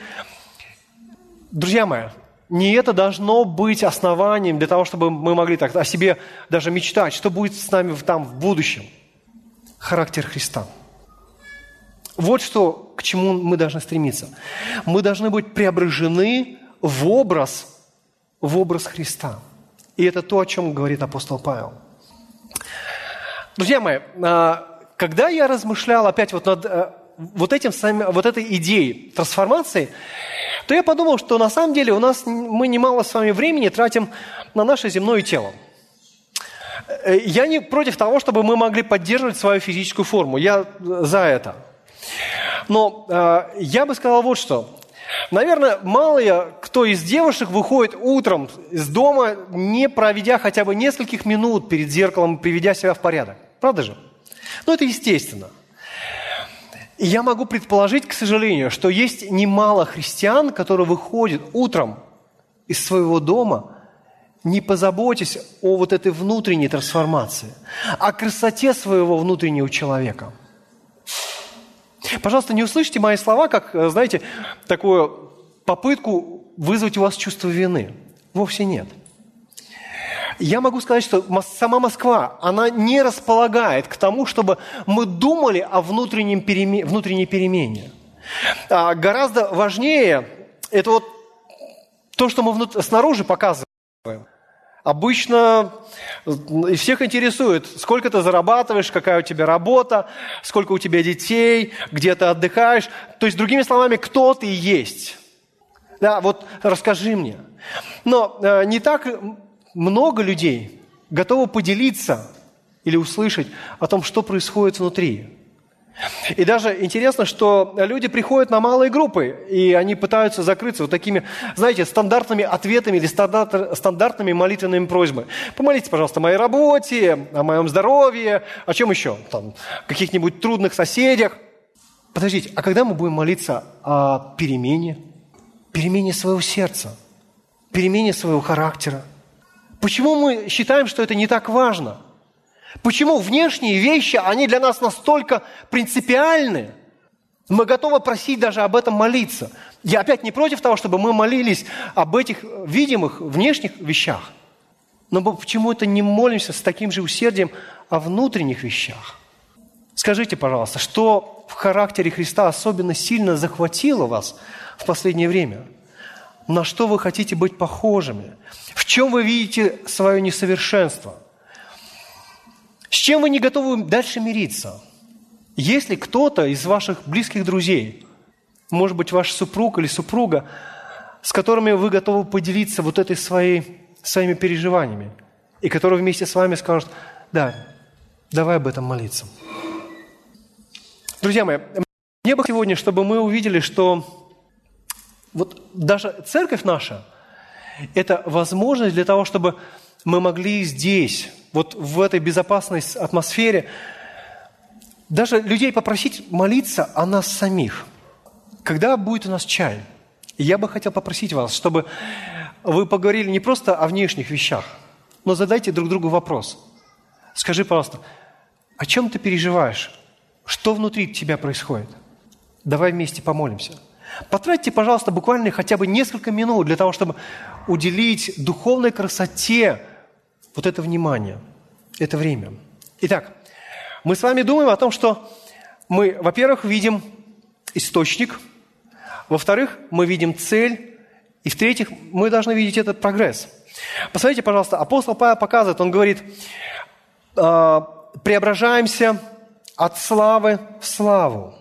друзья мои, не это должно быть основанием для того, чтобы мы могли так о себе даже мечтать, что будет с нами там в будущем – характер Христа. Вот что, к чему мы должны стремиться. Мы должны быть преображены в образ в образ Христа. И это то, о чем говорит апостол Павел. Друзья мои, а, когда я размышлял опять вот над э, вот, этим, вот этой идеей трансформации, то я подумал, что на самом деле у нас мы немало с вами времени тратим на наше земное тело. Э, я не против того, чтобы мы могли поддерживать свою физическую форму. Я за это. Но э, я бы сказал вот что. Наверное, мало кто из девушек выходит утром из дома, не проведя хотя бы нескольких минут перед зеркалом, приведя себя в порядок. Правда же? Ну, это естественно. И я могу предположить, к сожалению, что есть немало христиан, которые выходят утром из своего дома, не позаботясь о вот этой внутренней трансформации, о красоте своего внутреннего человека – Пожалуйста, не услышите мои слова, как, э, знаете, такую попытку вызвать у вас чувство вины. Вовсе нет. Я могу сказать, что сама Москва, она не располагает к тому, чтобы мы думали о внутреннем переме, внутренней перемене. А гораздо важнее это вот то, что мы внут... снаружи показываем. Обычно и всех интересует, сколько ты зарабатываешь, какая у тебя работа, сколько у тебя детей, где ты отдыхаешь. То есть, другими словами, кто ты есть. Да, вот расскажи мне. Но э, не так много людей готовы поделиться или услышать о том, что происходит внутри. И даже интересно, что люди приходят на малые группы, и они пытаются закрыться вот такими, знаете, стандартными ответами или стандартными молитвенными просьбами. Помолитесь, пожалуйста, о моей работе, о моем здоровье, о чем еще? Там, каких-нибудь трудных соседях. Подождите, а когда мы будем молиться о перемене? Перемене своего сердца, перемене своего характера. Почему мы считаем, что это не так важно – Почему внешние вещи, они для нас настолько принципиальны? Мы готовы просить даже об этом молиться. Я опять не против того, чтобы мы молились об этих видимых внешних вещах. Но мы почему-то не молимся с таким же усердием о внутренних вещах. Скажите, пожалуйста, что в характере Христа особенно сильно захватило вас в последнее время? На что вы хотите быть похожими? В чем вы видите свое несовершенство? С чем вы не готовы дальше мириться? Если кто-то из ваших близких друзей, может быть, ваш супруг или супруга, с которыми вы готовы поделиться вот этой своей, своими переживаниями, и который вместе с вами скажут, да, давай об этом молиться. Друзья мои, мне бы сегодня, чтобы мы увидели, что вот даже церковь наша – это возможность для того, чтобы мы могли здесь, вот в этой безопасной атмосфере, даже людей попросить молиться о нас самих. Когда будет у нас чай? я бы хотел попросить вас, чтобы вы поговорили не просто о внешних вещах, но задайте друг другу вопрос. Скажи, пожалуйста, о чем ты переживаешь? Что внутри тебя происходит? Давай вместе помолимся. Потратьте, пожалуйста, буквально хотя бы несколько минут для того, чтобы уделить духовной красоте вот это внимание, это время. Итак, мы с вами думаем о том, что мы, во-первых, видим источник, во-вторых, мы видим цель, и в-третьих, мы должны видеть этот прогресс. Посмотрите, пожалуйста, апостол Павел показывает, он говорит, «А, преображаемся от славы в славу.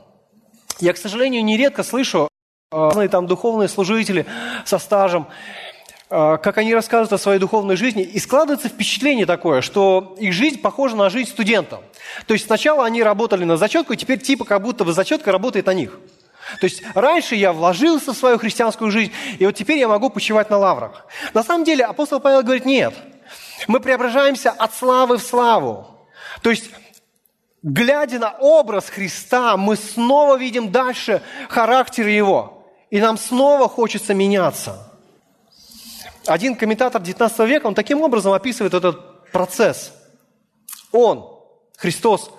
Я, к сожалению, нередко слышу разные там духовные служители со стажем, а, как они рассказывают о своей духовной жизни, и складывается впечатление такое, что их жизнь похожа на жизнь студента. То есть сначала они работали на зачетку, и теперь типа как будто бы зачетка работает на них. То есть раньше я вложился в свою христианскую жизнь, и вот теперь я могу почивать на лаврах. На самом деле апостол Павел говорит, нет, мы преображаемся от славы в славу. То есть глядя на образ Христа, мы снова видим дальше характер Его, и нам снова хочется меняться – один комментатор 19 века, он таким образом описывает этот процесс. Он, Христос,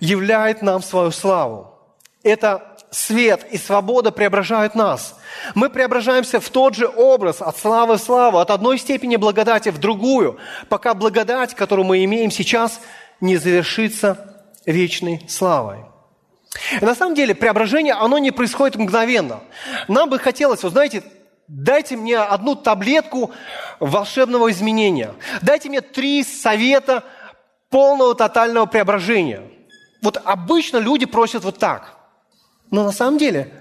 являет нам свою славу. Это свет и свобода преображают нас. Мы преображаемся в тот же образ, от славы в славу, от одной степени благодати в другую, пока благодать, которую мы имеем сейчас, не завершится вечной славой. На самом деле преображение, оно не происходит мгновенно. Нам бы хотелось, вы знаете, дайте мне одну таблетку волшебного изменения. Дайте мне три совета полного тотального преображения. Вот обычно люди просят вот так. Но на самом деле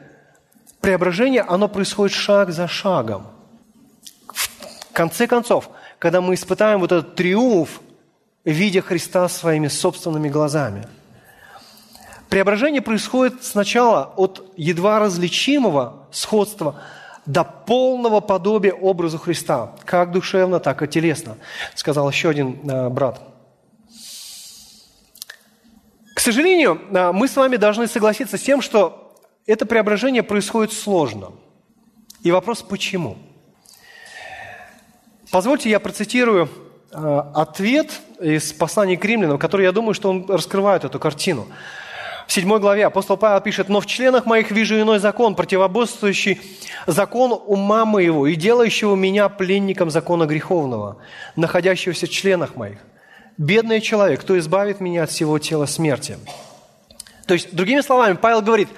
преображение, оно происходит шаг за шагом. В конце концов, когда мы испытаем вот этот триумф, видя Христа своими собственными глазами. Преображение происходит сначала от едва различимого сходства до полного подобия образу Христа, как душевно, так и телесно, сказал еще один э, брат. К сожалению, э, мы с вами должны согласиться с тем, что это преображение происходит сложно. И вопрос, почему? Позвольте я процитирую э, ответ из послания к римлянам, который, я думаю, что он раскрывает эту картину. В седьмой главе апостол Павел пишет, «Но в членах моих вижу иной закон, противоборствующий закон ума моего и делающего меня пленником закона греховного, находящегося в членах моих. Бедный человек, кто избавит меня от всего тела смерти?» То есть, другими словами, Павел говорит,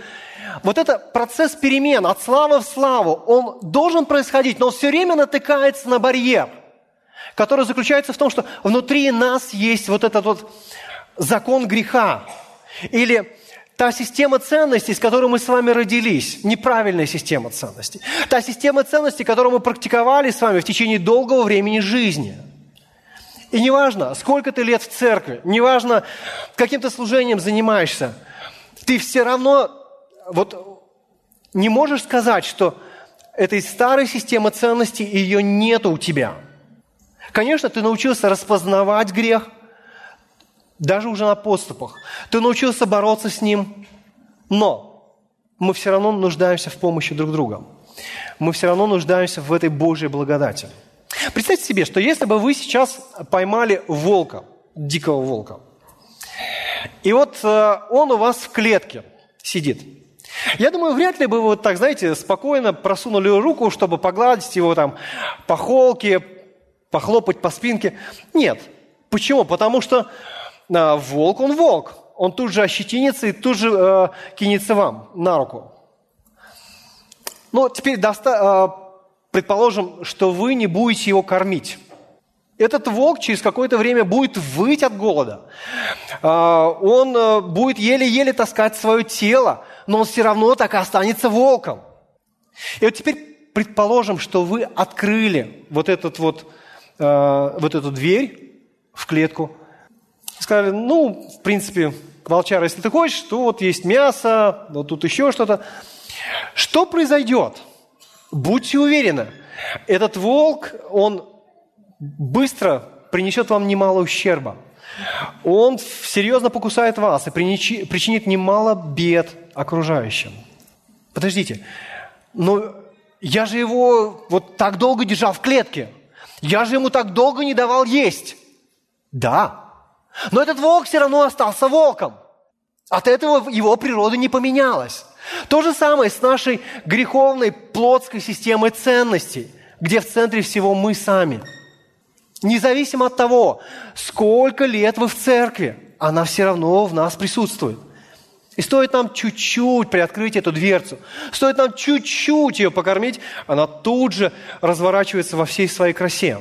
вот этот процесс перемен от славы в славу, он должен происходить, но он все время натыкается на барьер, который заключается в том, что внутри нас есть вот этот вот закон греха. Или Та система ценностей, с которой мы с вами родились, неправильная система ценностей. Та система ценностей, которую мы практиковали с вами в течение долгого времени жизни. И неважно, сколько ты лет в церкви, неважно, каким ты служением занимаешься, ты все равно вот не можешь сказать, что этой старой системы ценностей ее нет у тебя. Конечно, ты научился распознавать грех – даже уже на подступах. Ты научился бороться с ним, но мы все равно нуждаемся в помощи друг друга. Мы все равно нуждаемся в этой Божьей благодати. Представьте себе, что если бы вы сейчас поймали волка, дикого волка, и вот э, он у вас в клетке сидит. Я думаю, вряд ли бы вы вот так, знаете, спокойно просунули руку, чтобы погладить его там по холке, похлопать по спинке. Нет. Почему? Потому что волк, он волк. Он тут же ощетинится и тут же э, кинется вам на руку. Ну, теперь доста- э, предположим, что вы не будете его кормить. Этот волк через какое-то время будет выть от голода. Э, он будет еле-еле таскать свое тело, но он все равно так и останется волком. И вот теперь предположим, что вы открыли вот, этот вот, вот эту дверь в клетку – сказали, ну, в принципе, волчара, если ты хочешь, то вот есть мясо, вот тут еще что-то. Что произойдет? Будьте уверены, этот волк, он быстро принесет вам немало ущерба. Он серьезно покусает вас и причинит немало бед окружающим. Подождите, но я же его вот так долго держал в клетке. Я же ему так долго не давал есть. Да, но этот волк все равно остался волком. От этого его природа не поменялась. То же самое с нашей греховной плотской системой ценностей, где в центре всего мы сами. Независимо от того, сколько лет вы в церкви, она все равно в нас присутствует. И стоит нам чуть-чуть приоткрыть эту дверцу, стоит нам чуть-чуть ее покормить, она тут же разворачивается во всей своей красе.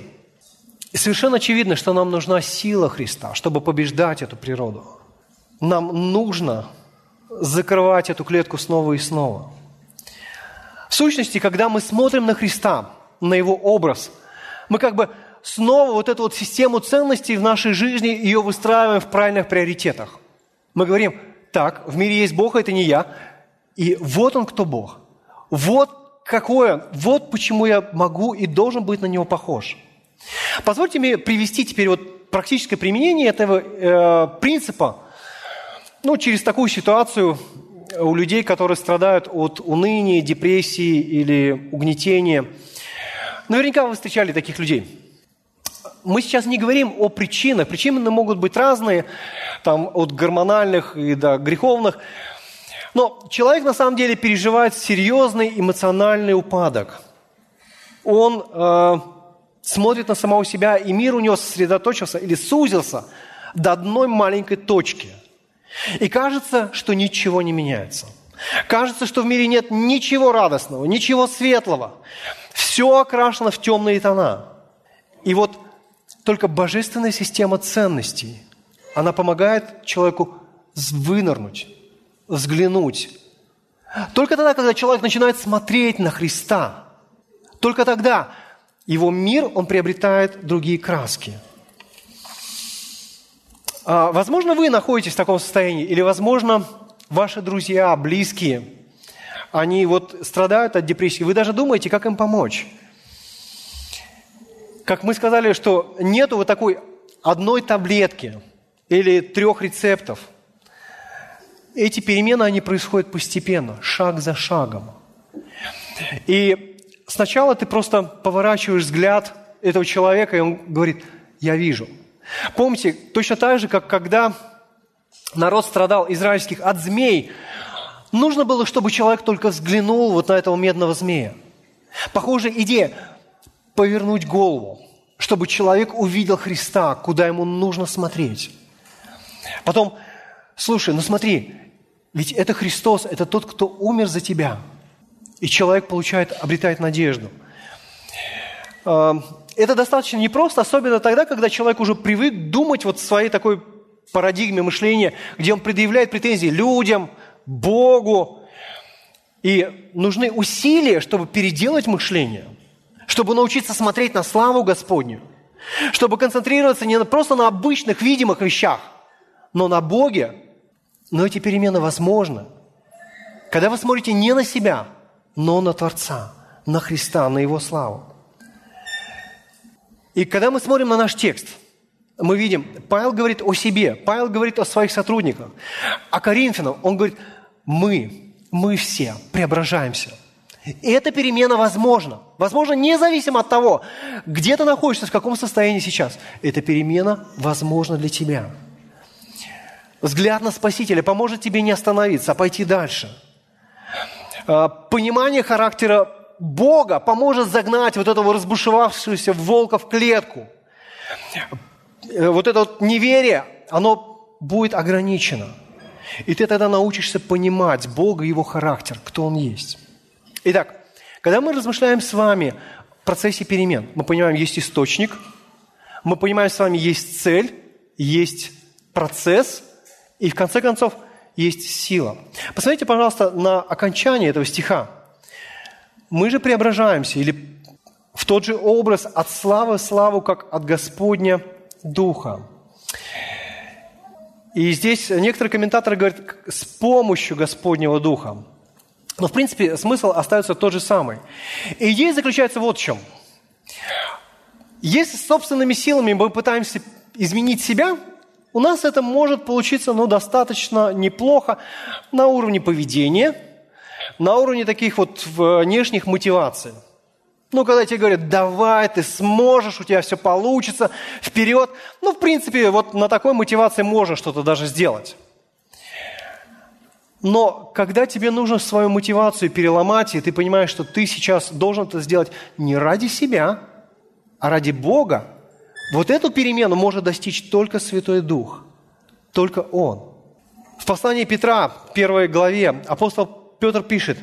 И совершенно очевидно, что нам нужна сила Христа, чтобы побеждать эту природу. Нам нужно закрывать эту клетку снова и снова. В сущности, когда мы смотрим на Христа, на Его образ, мы как бы снова вот эту вот систему ценностей в нашей жизни ее выстраиваем в правильных приоритетах. Мы говорим, так, в мире есть Бог, а это не я, и вот Он кто Бог. Вот какой Он, вот почему я могу и должен быть на Него похож – Позвольте мне привести теперь вот практическое применение этого э, принципа ну, через такую ситуацию у людей, которые страдают от уныния, депрессии или угнетения. Наверняка вы встречали таких людей. Мы сейчас не говорим о причинах. Причины могут быть разные, там, от гормональных и до греховных. Но человек на самом деле переживает серьезный эмоциональный упадок. Он э, смотрит на самого себя, и мир у него сосредоточился или сузился до одной маленькой точки. И кажется, что ничего не меняется. Кажется, что в мире нет ничего радостного, ничего светлого. Все окрашено в темные тона. И вот только божественная система ценностей, она помогает человеку вынырнуть, взглянуть. Только тогда, когда человек начинает смотреть на Христа, только тогда его мир, он приобретает другие краски. А, возможно, вы находитесь в таком состоянии, или, возможно, ваши друзья, близкие, они вот страдают от депрессии. Вы даже думаете, как им помочь. Как мы сказали, что нету вот такой одной таблетки или трех рецептов. Эти перемены, они происходят постепенно, шаг за шагом. И сначала ты просто поворачиваешь взгляд этого человека, и он говорит, я вижу. Помните, точно так же, как когда народ страдал израильских от змей, нужно было, чтобы человек только взглянул вот на этого медного змея. Похожая идея – повернуть голову, чтобы человек увидел Христа, куда ему нужно смотреть. Потом, слушай, ну смотри, ведь это Христос, это тот, кто умер за тебя – и человек получает, обретает надежду. А, это достаточно непросто, особенно тогда, когда человек уже привык думать вот в своей такой парадигме мышления, где он предъявляет претензии людям, Богу. И нужны усилия, чтобы переделать мышление, чтобы научиться смотреть на славу Господню, чтобы концентрироваться не просто на обычных видимых вещах, но на Боге. Но эти перемены возможны. Когда вы смотрите не на себя – но на Творца, на Христа, на Его славу. И когда мы смотрим на наш текст, мы видим, Павел говорит о себе, Павел говорит о своих сотрудниках. А Коринфянам он говорит, мы, мы все преображаемся. И эта перемена возможна. Возможно, независимо от того, где ты находишься, в каком состоянии сейчас. Эта перемена возможна для тебя. Взгляд на Спасителя поможет тебе не остановиться, а пойти дальше – понимание характера Бога поможет загнать вот этого разбушевавшегося волка в клетку. Э, вот это вот неверие, оно будет ограничено. И ты тогда научишься понимать Бога Его характер, кто Он есть. Итак, когда мы размышляем с вами в процессе перемен, мы понимаем, есть источник, мы понимаем с вами, есть цель, есть процесс, и в конце концов – есть сила. Посмотрите, пожалуйста, на окончание этого стиха. Мы же преображаемся, или в тот же образ от славы в славу, как от Господня Духа. И здесь некоторые комментаторы говорят, с помощью Господнего Духа. Но, в принципе, смысл остается тот же самый. Идея заключается вот в чем. Если собственными силами мы пытаемся изменить себя, у нас это может получиться ну, достаточно неплохо на уровне поведения, на уровне таких вот внешних мотиваций. Ну, когда тебе говорят, давай, ты сможешь, у тебя все получится, вперед. Ну, в принципе, вот на такой мотивации можно что-то даже сделать. Но когда тебе нужно свою мотивацию переломать, и ты понимаешь, что ты сейчас должен это сделать не ради себя, а ради Бога, вот эту перемену может достичь только Святой Дух, только Он. В послании Петра, первой главе, апостол Петр пишет,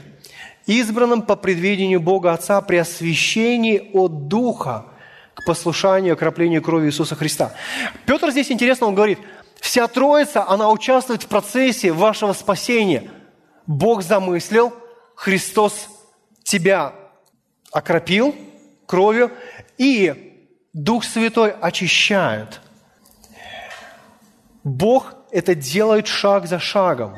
«Избранным по предвидению Бога Отца при освящении от Духа к послушанию, окроплению крови Иисуса Христа». Петр здесь интересно, он говорит, вся Троица, она участвует в процессе вашего спасения. Бог замыслил, Христос тебя окропил кровью, и Дух Святой очищает. Бог это делает шаг за шагом.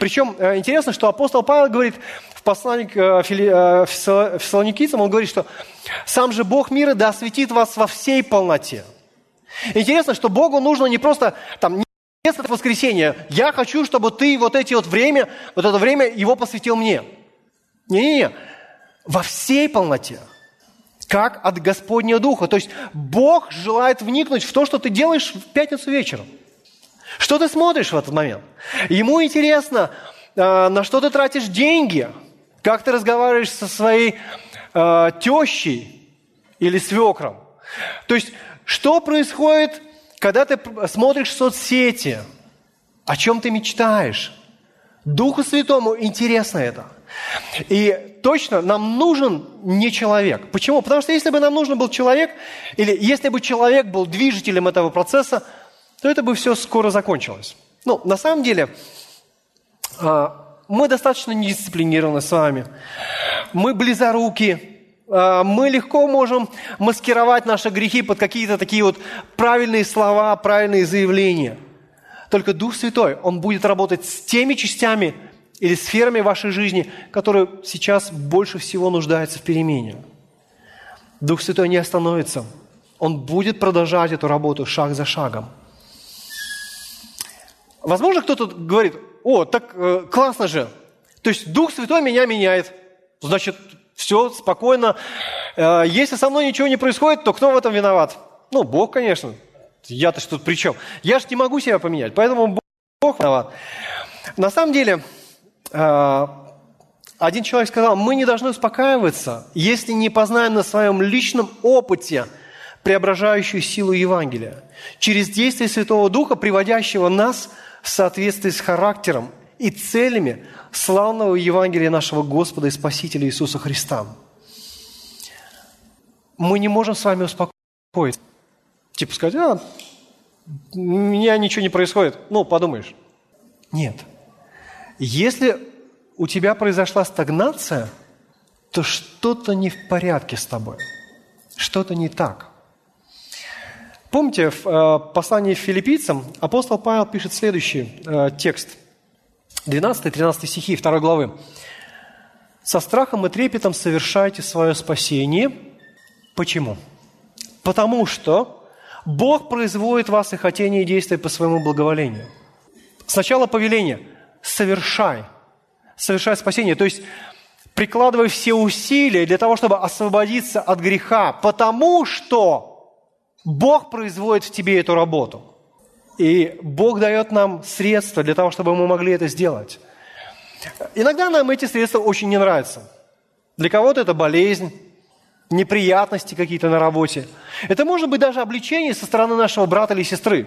Причем э, интересно, что апостол Павел говорит в послании к э, э, Фессалоникийцам, он говорит, что сам же Бог мира да осветит вас во всей полноте. Интересно, что Богу нужно не просто там несколько воскресенья. Я хочу, чтобы ты вот эти вот время, вот это время его посвятил мне. Не-не-не. Во всей полноте как от Господнего Духа. То есть Бог желает вникнуть в то, что ты делаешь в пятницу вечером. Что ты смотришь в этот момент? Ему интересно, а, на что ты тратишь деньги, как ты разговариваешь со своей э, тещей или свекром. То есть, что происходит, когда ты смотришь соцсети, о чем ты мечтаешь. Духу Святому интересно это. И точно нам нужен не человек. Почему? Потому что если бы нам нужен был человек, или если бы человек был движителем этого процесса, то это бы все скоро закончилось. Ну, на самом деле, а, мы достаточно недисциплинированы с вами. Мы близоруки, а, мы легко можем маскировать наши грехи под какие-то такие вот правильные слова, правильные заявления. Только Дух Святой, Он будет работать с теми частями или сферами вашей жизни, которые сейчас больше всего нуждаются в перемене. Дух Святой не остановится. Он будет продолжать эту работу шаг за шагом. Возможно, кто-то говорит, о, так э, классно же. То есть Дух Святой меня меняет. Значит, все спокойно. Э, если со мной ничего не происходит, то кто в этом виноват? Ну, Бог, конечно. Я-то что тут при чем? Я же не могу себя поменять, поэтому Бог виноват. На самом деле, один человек сказал, мы не должны успокаиваться, если не познаем на своем личном опыте преображающую силу Евангелия. Через действие Святого Духа, приводящего нас в соответствии с характером и целями славного Евангелия нашего Господа и Спасителя Иисуса Христа. Мы не можем с вами успокоиться. Типа сказать, а, у меня ничего не происходит. Ну, подумаешь. Нет. Если у тебя произошла стагнация, то что-то не в порядке с тобой. Что-то не так. Помните, в э, послании филиппийцам апостол Павел пишет следующий э, текст. 12-13 стихи 2 главы. «Со страхом и трепетом совершайте свое спасение». Почему? Потому что Бог производит в вас и хотение и действия по своему благоволению. Сначала повеление «совершай», «совершай спасение». То есть прикладывай все усилия для того, чтобы освободиться от греха, потому что Бог производит в тебе эту работу. И Бог дает нам средства для того, чтобы мы могли это сделать. Иногда нам эти средства очень не нравятся. Для кого-то это болезнь, неприятности какие-то на работе. Это может быть даже обличение со стороны нашего брата или сестры.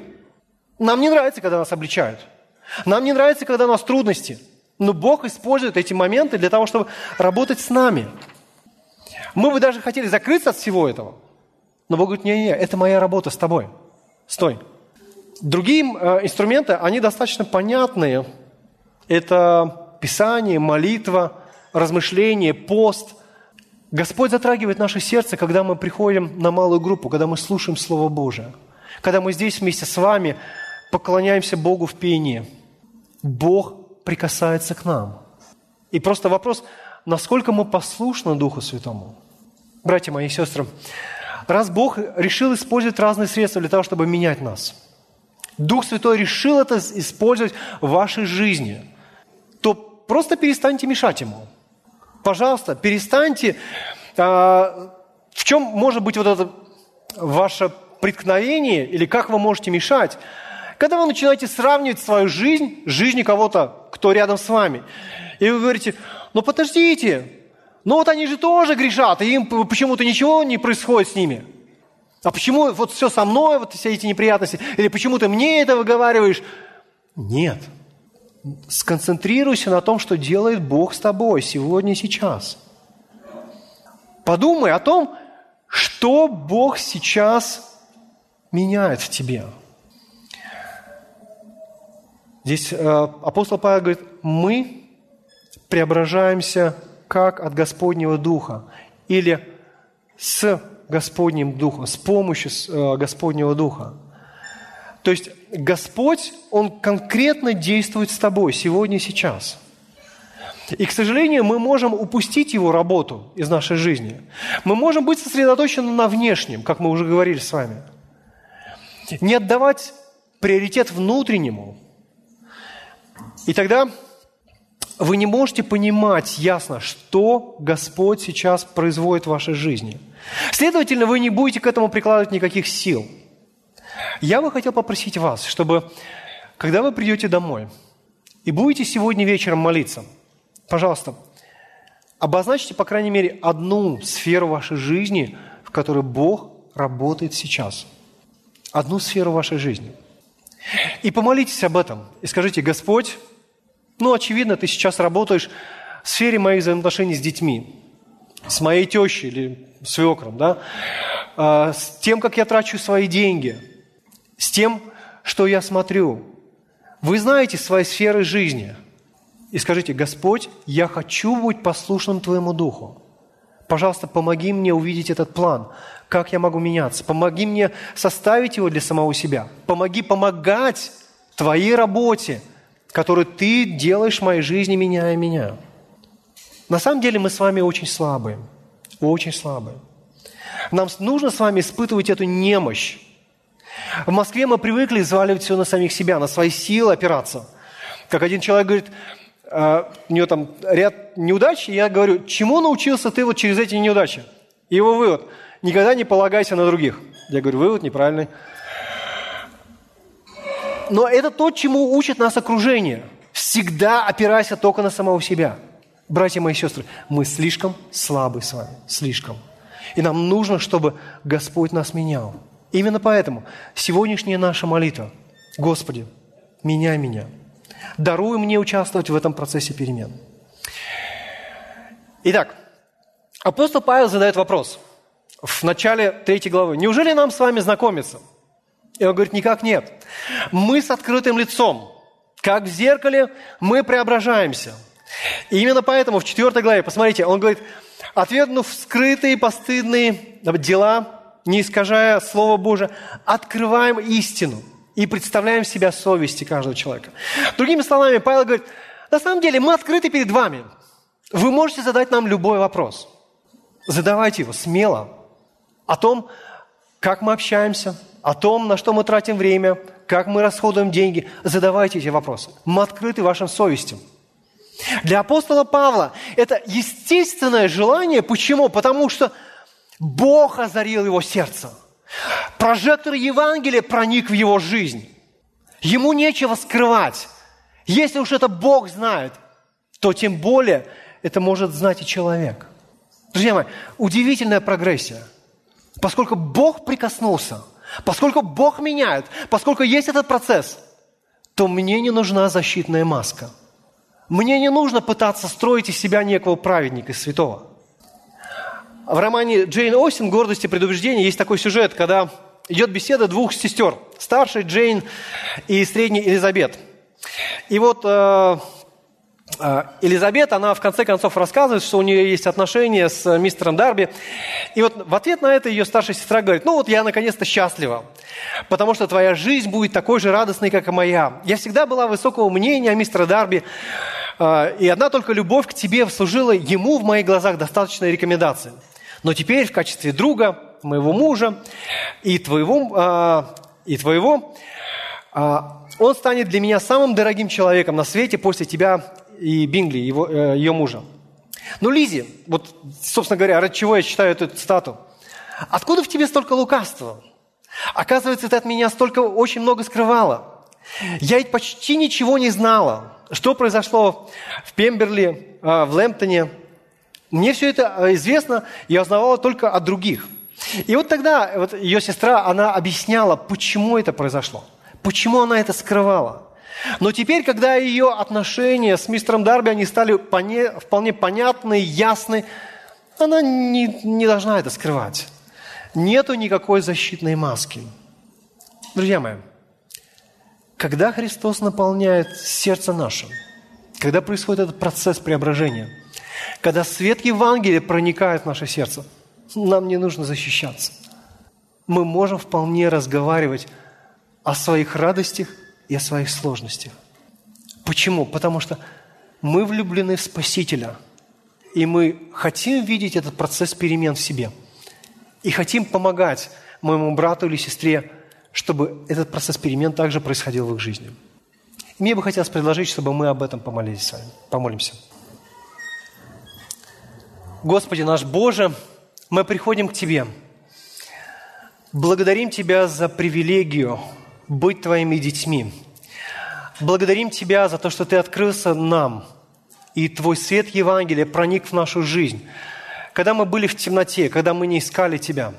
Нам не нравится, когда нас обличают. Нам не нравится, когда у нас трудности. Но Бог использует эти моменты для того, чтобы работать с нами. Мы бы даже хотели закрыться от всего этого – но Бог говорит, не-не, это моя работа с тобой. Стой. Другие э, инструменты, они достаточно понятные. Это Писание, молитва, размышление, пост. Господь затрагивает наше сердце, когда мы приходим на малую группу, когда мы слушаем Слово Божие. Когда мы здесь вместе с вами поклоняемся Богу в пении. Бог прикасается к нам. И просто вопрос, насколько мы послушны Духу Святому. Братья мои и сестры, раз Бог решил использовать разные средства для того, чтобы менять нас, Дух Святой решил это использовать в вашей жизни, то просто перестаньте мешать Ему. Пожалуйста, перестаньте. А, в чем может быть вот это ваше преткновение или как вы можете мешать? Когда вы начинаете сравнивать свою жизнь с жизнью кого-то, кто рядом с вами, и вы говорите, ну подождите, но вот они же тоже грешат, и им почему-то ничего не происходит с ними. А почему вот все со мной, вот все эти неприятности? Или почему ты мне это выговариваешь? Нет. Сконцентрируйся на том, что делает Бог с тобой сегодня и сейчас. Подумай о том, что Бог сейчас меняет в тебе. Здесь э, апостол Павел говорит, мы преображаемся как от Господнего Духа или с Господним Духом, с помощью э, Господнего Духа. То есть Господь, Он конкретно действует с тобой сегодня и сейчас. И, к сожалению, мы можем упустить Его работу из нашей жизни. Мы можем быть сосредоточены на внешнем, как мы уже говорили с вами. Не отдавать приоритет внутреннему. И тогда вы не можете понимать ясно, что Господь сейчас производит в вашей жизни. Следовательно, вы не будете к этому прикладывать никаких сил. Я бы хотел попросить вас, чтобы, когда вы придете домой и будете сегодня вечером молиться, пожалуйста, обозначьте, по крайней мере, одну сферу вашей жизни, в которой Бог работает сейчас. Одну сферу вашей жизни. И помолитесь об этом. И скажите, Господь, ну, очевидно, ты сейчас работаешь в сфере моих взаимоотношений с детьми, с моей тещей или свекром, да, а, с тем, как я трачу свои деньги, с тем, что я смотрю. Вы знаете свои сферы жизни. И скажите, Господь, я хочу быть послушным Твоему Духу. Пожалуйста, помоги мне увидеть этот план, как я могу меняться. Помоги мне составить его для самого себя. Помоги помогать Твоей работе, которую Ты делаешь в моей жизни, меняя меня. На самом деле мы с вами очень слабые. Очень слабые. Нам нужно с вами испытывать эту немощь. В Москве мы привыкли взваливать все на самих себя, на свои силы опираться. Как один человек говорит, «А, у него там ряд неудач, и я говорю, чему научился ты вот через эти неудачи? И его вывод – никогда не полагайся на других. Я говорю, вывод неправильный. Но это то, чему учит нас окружение. Всегда опирайся только на самого себя. Братья мои сестры, мы слишком слабы с вами, слишком. И нам нужно, чтобы Господь нас менял. Именно поэтому сегодняшняя наша молитва – Господи, меняй меня. Даруй мне участвовать в этом процессе перемен. Итак, апостол Павел задает вопрос в начале третьей главы. Неужели нам с вами знакомиться? И он говорит, никак нет. Мы с открытым лицом, как в зеркале, мы преображаемся. И именно поэтому в четвертой главе, посмотрите, он говорит, отвергнув скрытые постыдные дела, не искажая Слово Божие, открываем истину и представляем себя совести каждого человека. Другими словами, Павел говорит, на самом деле мы открыты перед вами. Вы можете задать нам любой вопрос. Задавайте его смело. О том, как мы общаемся, о том, на что мы тратим время, как мы расходуем деньги. Задавайте эти вопросы. Мы открыты вашим совестям. Для апостола Павла это естественное желание. Почему? Потому что Бог озарил его сердце. Прожектор Евангелия проник в его жизнь. Ему нечего скрывать. Если уж это Бог знает, то тем более это может знать и человек. Друзья мои, удивительная прогрессия. Поскольку Бог прикоснулся, поскольку Бог меняет, поскольку есть этот процесс, то мне не нужна защитная маска. Мне не нужно пытаться строить из себя некого праведника святого. В романе Джейн Остин «Гордость и предубеждение» есть такой сюжет, когда идет беседа двух сестер, старшей Джейн и средней Элизабет. И вот э, Элизабет, она в конце концов рассказывает, что у нее есть отношения с мистером Дарби. И вот в ответ на это ее старшая сестра говорит, ну вот я наконец-то счастлива, потому что твоя жизнь будет такой же радостной, как и моя. Я всегда была высокого мнения о мистере Дарби, э, и одна только любовь к тебе служила ему в моих глазах достаточной рекомендацией. Но теперь в качестве друга моего мужа и твоего, а, и твоего а, он станет для меня самым дорогим человеком на свете после тебя и Бингли, его, э, ее мужа. Ну, Лизи, вот, собственно говоря, ради чего я читаю эту цитату? Откуда в тебе столько лукавства? Оказывается, ты от меня столько очень много скрывала. Я ведь почти ничего не знала. Что произошло в Пемберли, а, в Лэмптоне – мне все это э, известно, я узнавала только от других. И вот тогда вот ее сестра, она объясняла, почему это произошло, почему она это скрывала. Но теперь, когда ее отношения с мистером Дарби, они стали вполне понятны, ясны, она не, не должна это скрывать. Нету никакой защитной маски. Друзья мои, когда Христос наполняет сердце наше, когда происходит этот процесс преображения – когда свет Евангелия проникает в наше сердце, нам не нужно защищаться. Мы можем вполне разговаривать о своих радостях и о своих сложностях. Почему? Потому что мы влюблены в Спасителя, и мы хотим видеть этот процесс перемен в себе. И хотим помогать моему брату или сестре, чтобы этот процесс перемен также происходил в их жизни. мне бы хотелось предложить, чтобы мы об этом помолились с вами. Помолимся. Господи наш Боже, мы приходим к Тебе. Благодарим Тебя за привилегию быть Твоими детьми. Благодарим Тебя за то, что Ты открылся нам, и Твой свет Евангелия проник в нашу жизнь, когда мы были в темноте, когда мы не искали Тебя.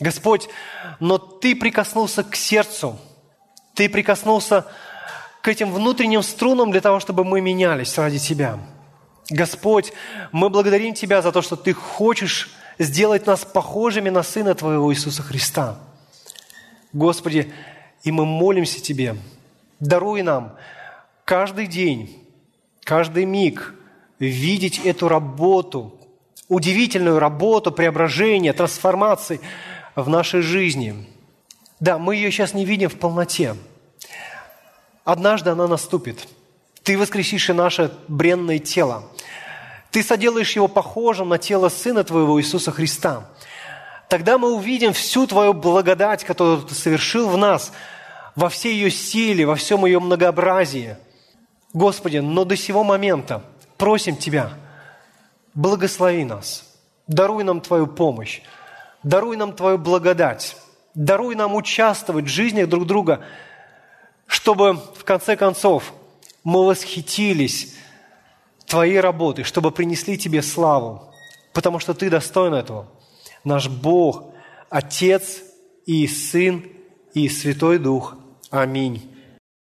Господь, но Ты прикоснулся к сердцу, Ты прикоснулся к этим внутренним струнам для того, чтобы мы менялись ради Тебя – Господь, мы благодарим Тебя за то, что Ты хочешь сделать нас похожими на Сына Твоего Иисуса Христа. Господи, и мы молимся Тебе, даруй нам каждый день, каждый миг видеть эту работу, удивительную работу преображения, трансформации в нашей жизни. Да, мы ее сейчас не видим в полноте. Однажды она наступит. Ты воскресишь и наше бренное тело. Ты соделаешь его похожим на тело Сына Твоего Иисуса Христа. Тогда мы увидим всю Твою благодать, которую Ты совершил в нас, во всей ее силе, во всем ее многообразии. Господи, но до сего момента просим Тебя, благослови нас, даруй нам Твою помощь, даруй нам Твою благодать, даруй нам участвовать в жизни друг друга, чтобы в конце концов мы восхитились Твоей работой, чтобы принесли Тебе славу, потому что Ты достоин этого. Наш Бог, Отец и Сын и Святой Дух. Аминь.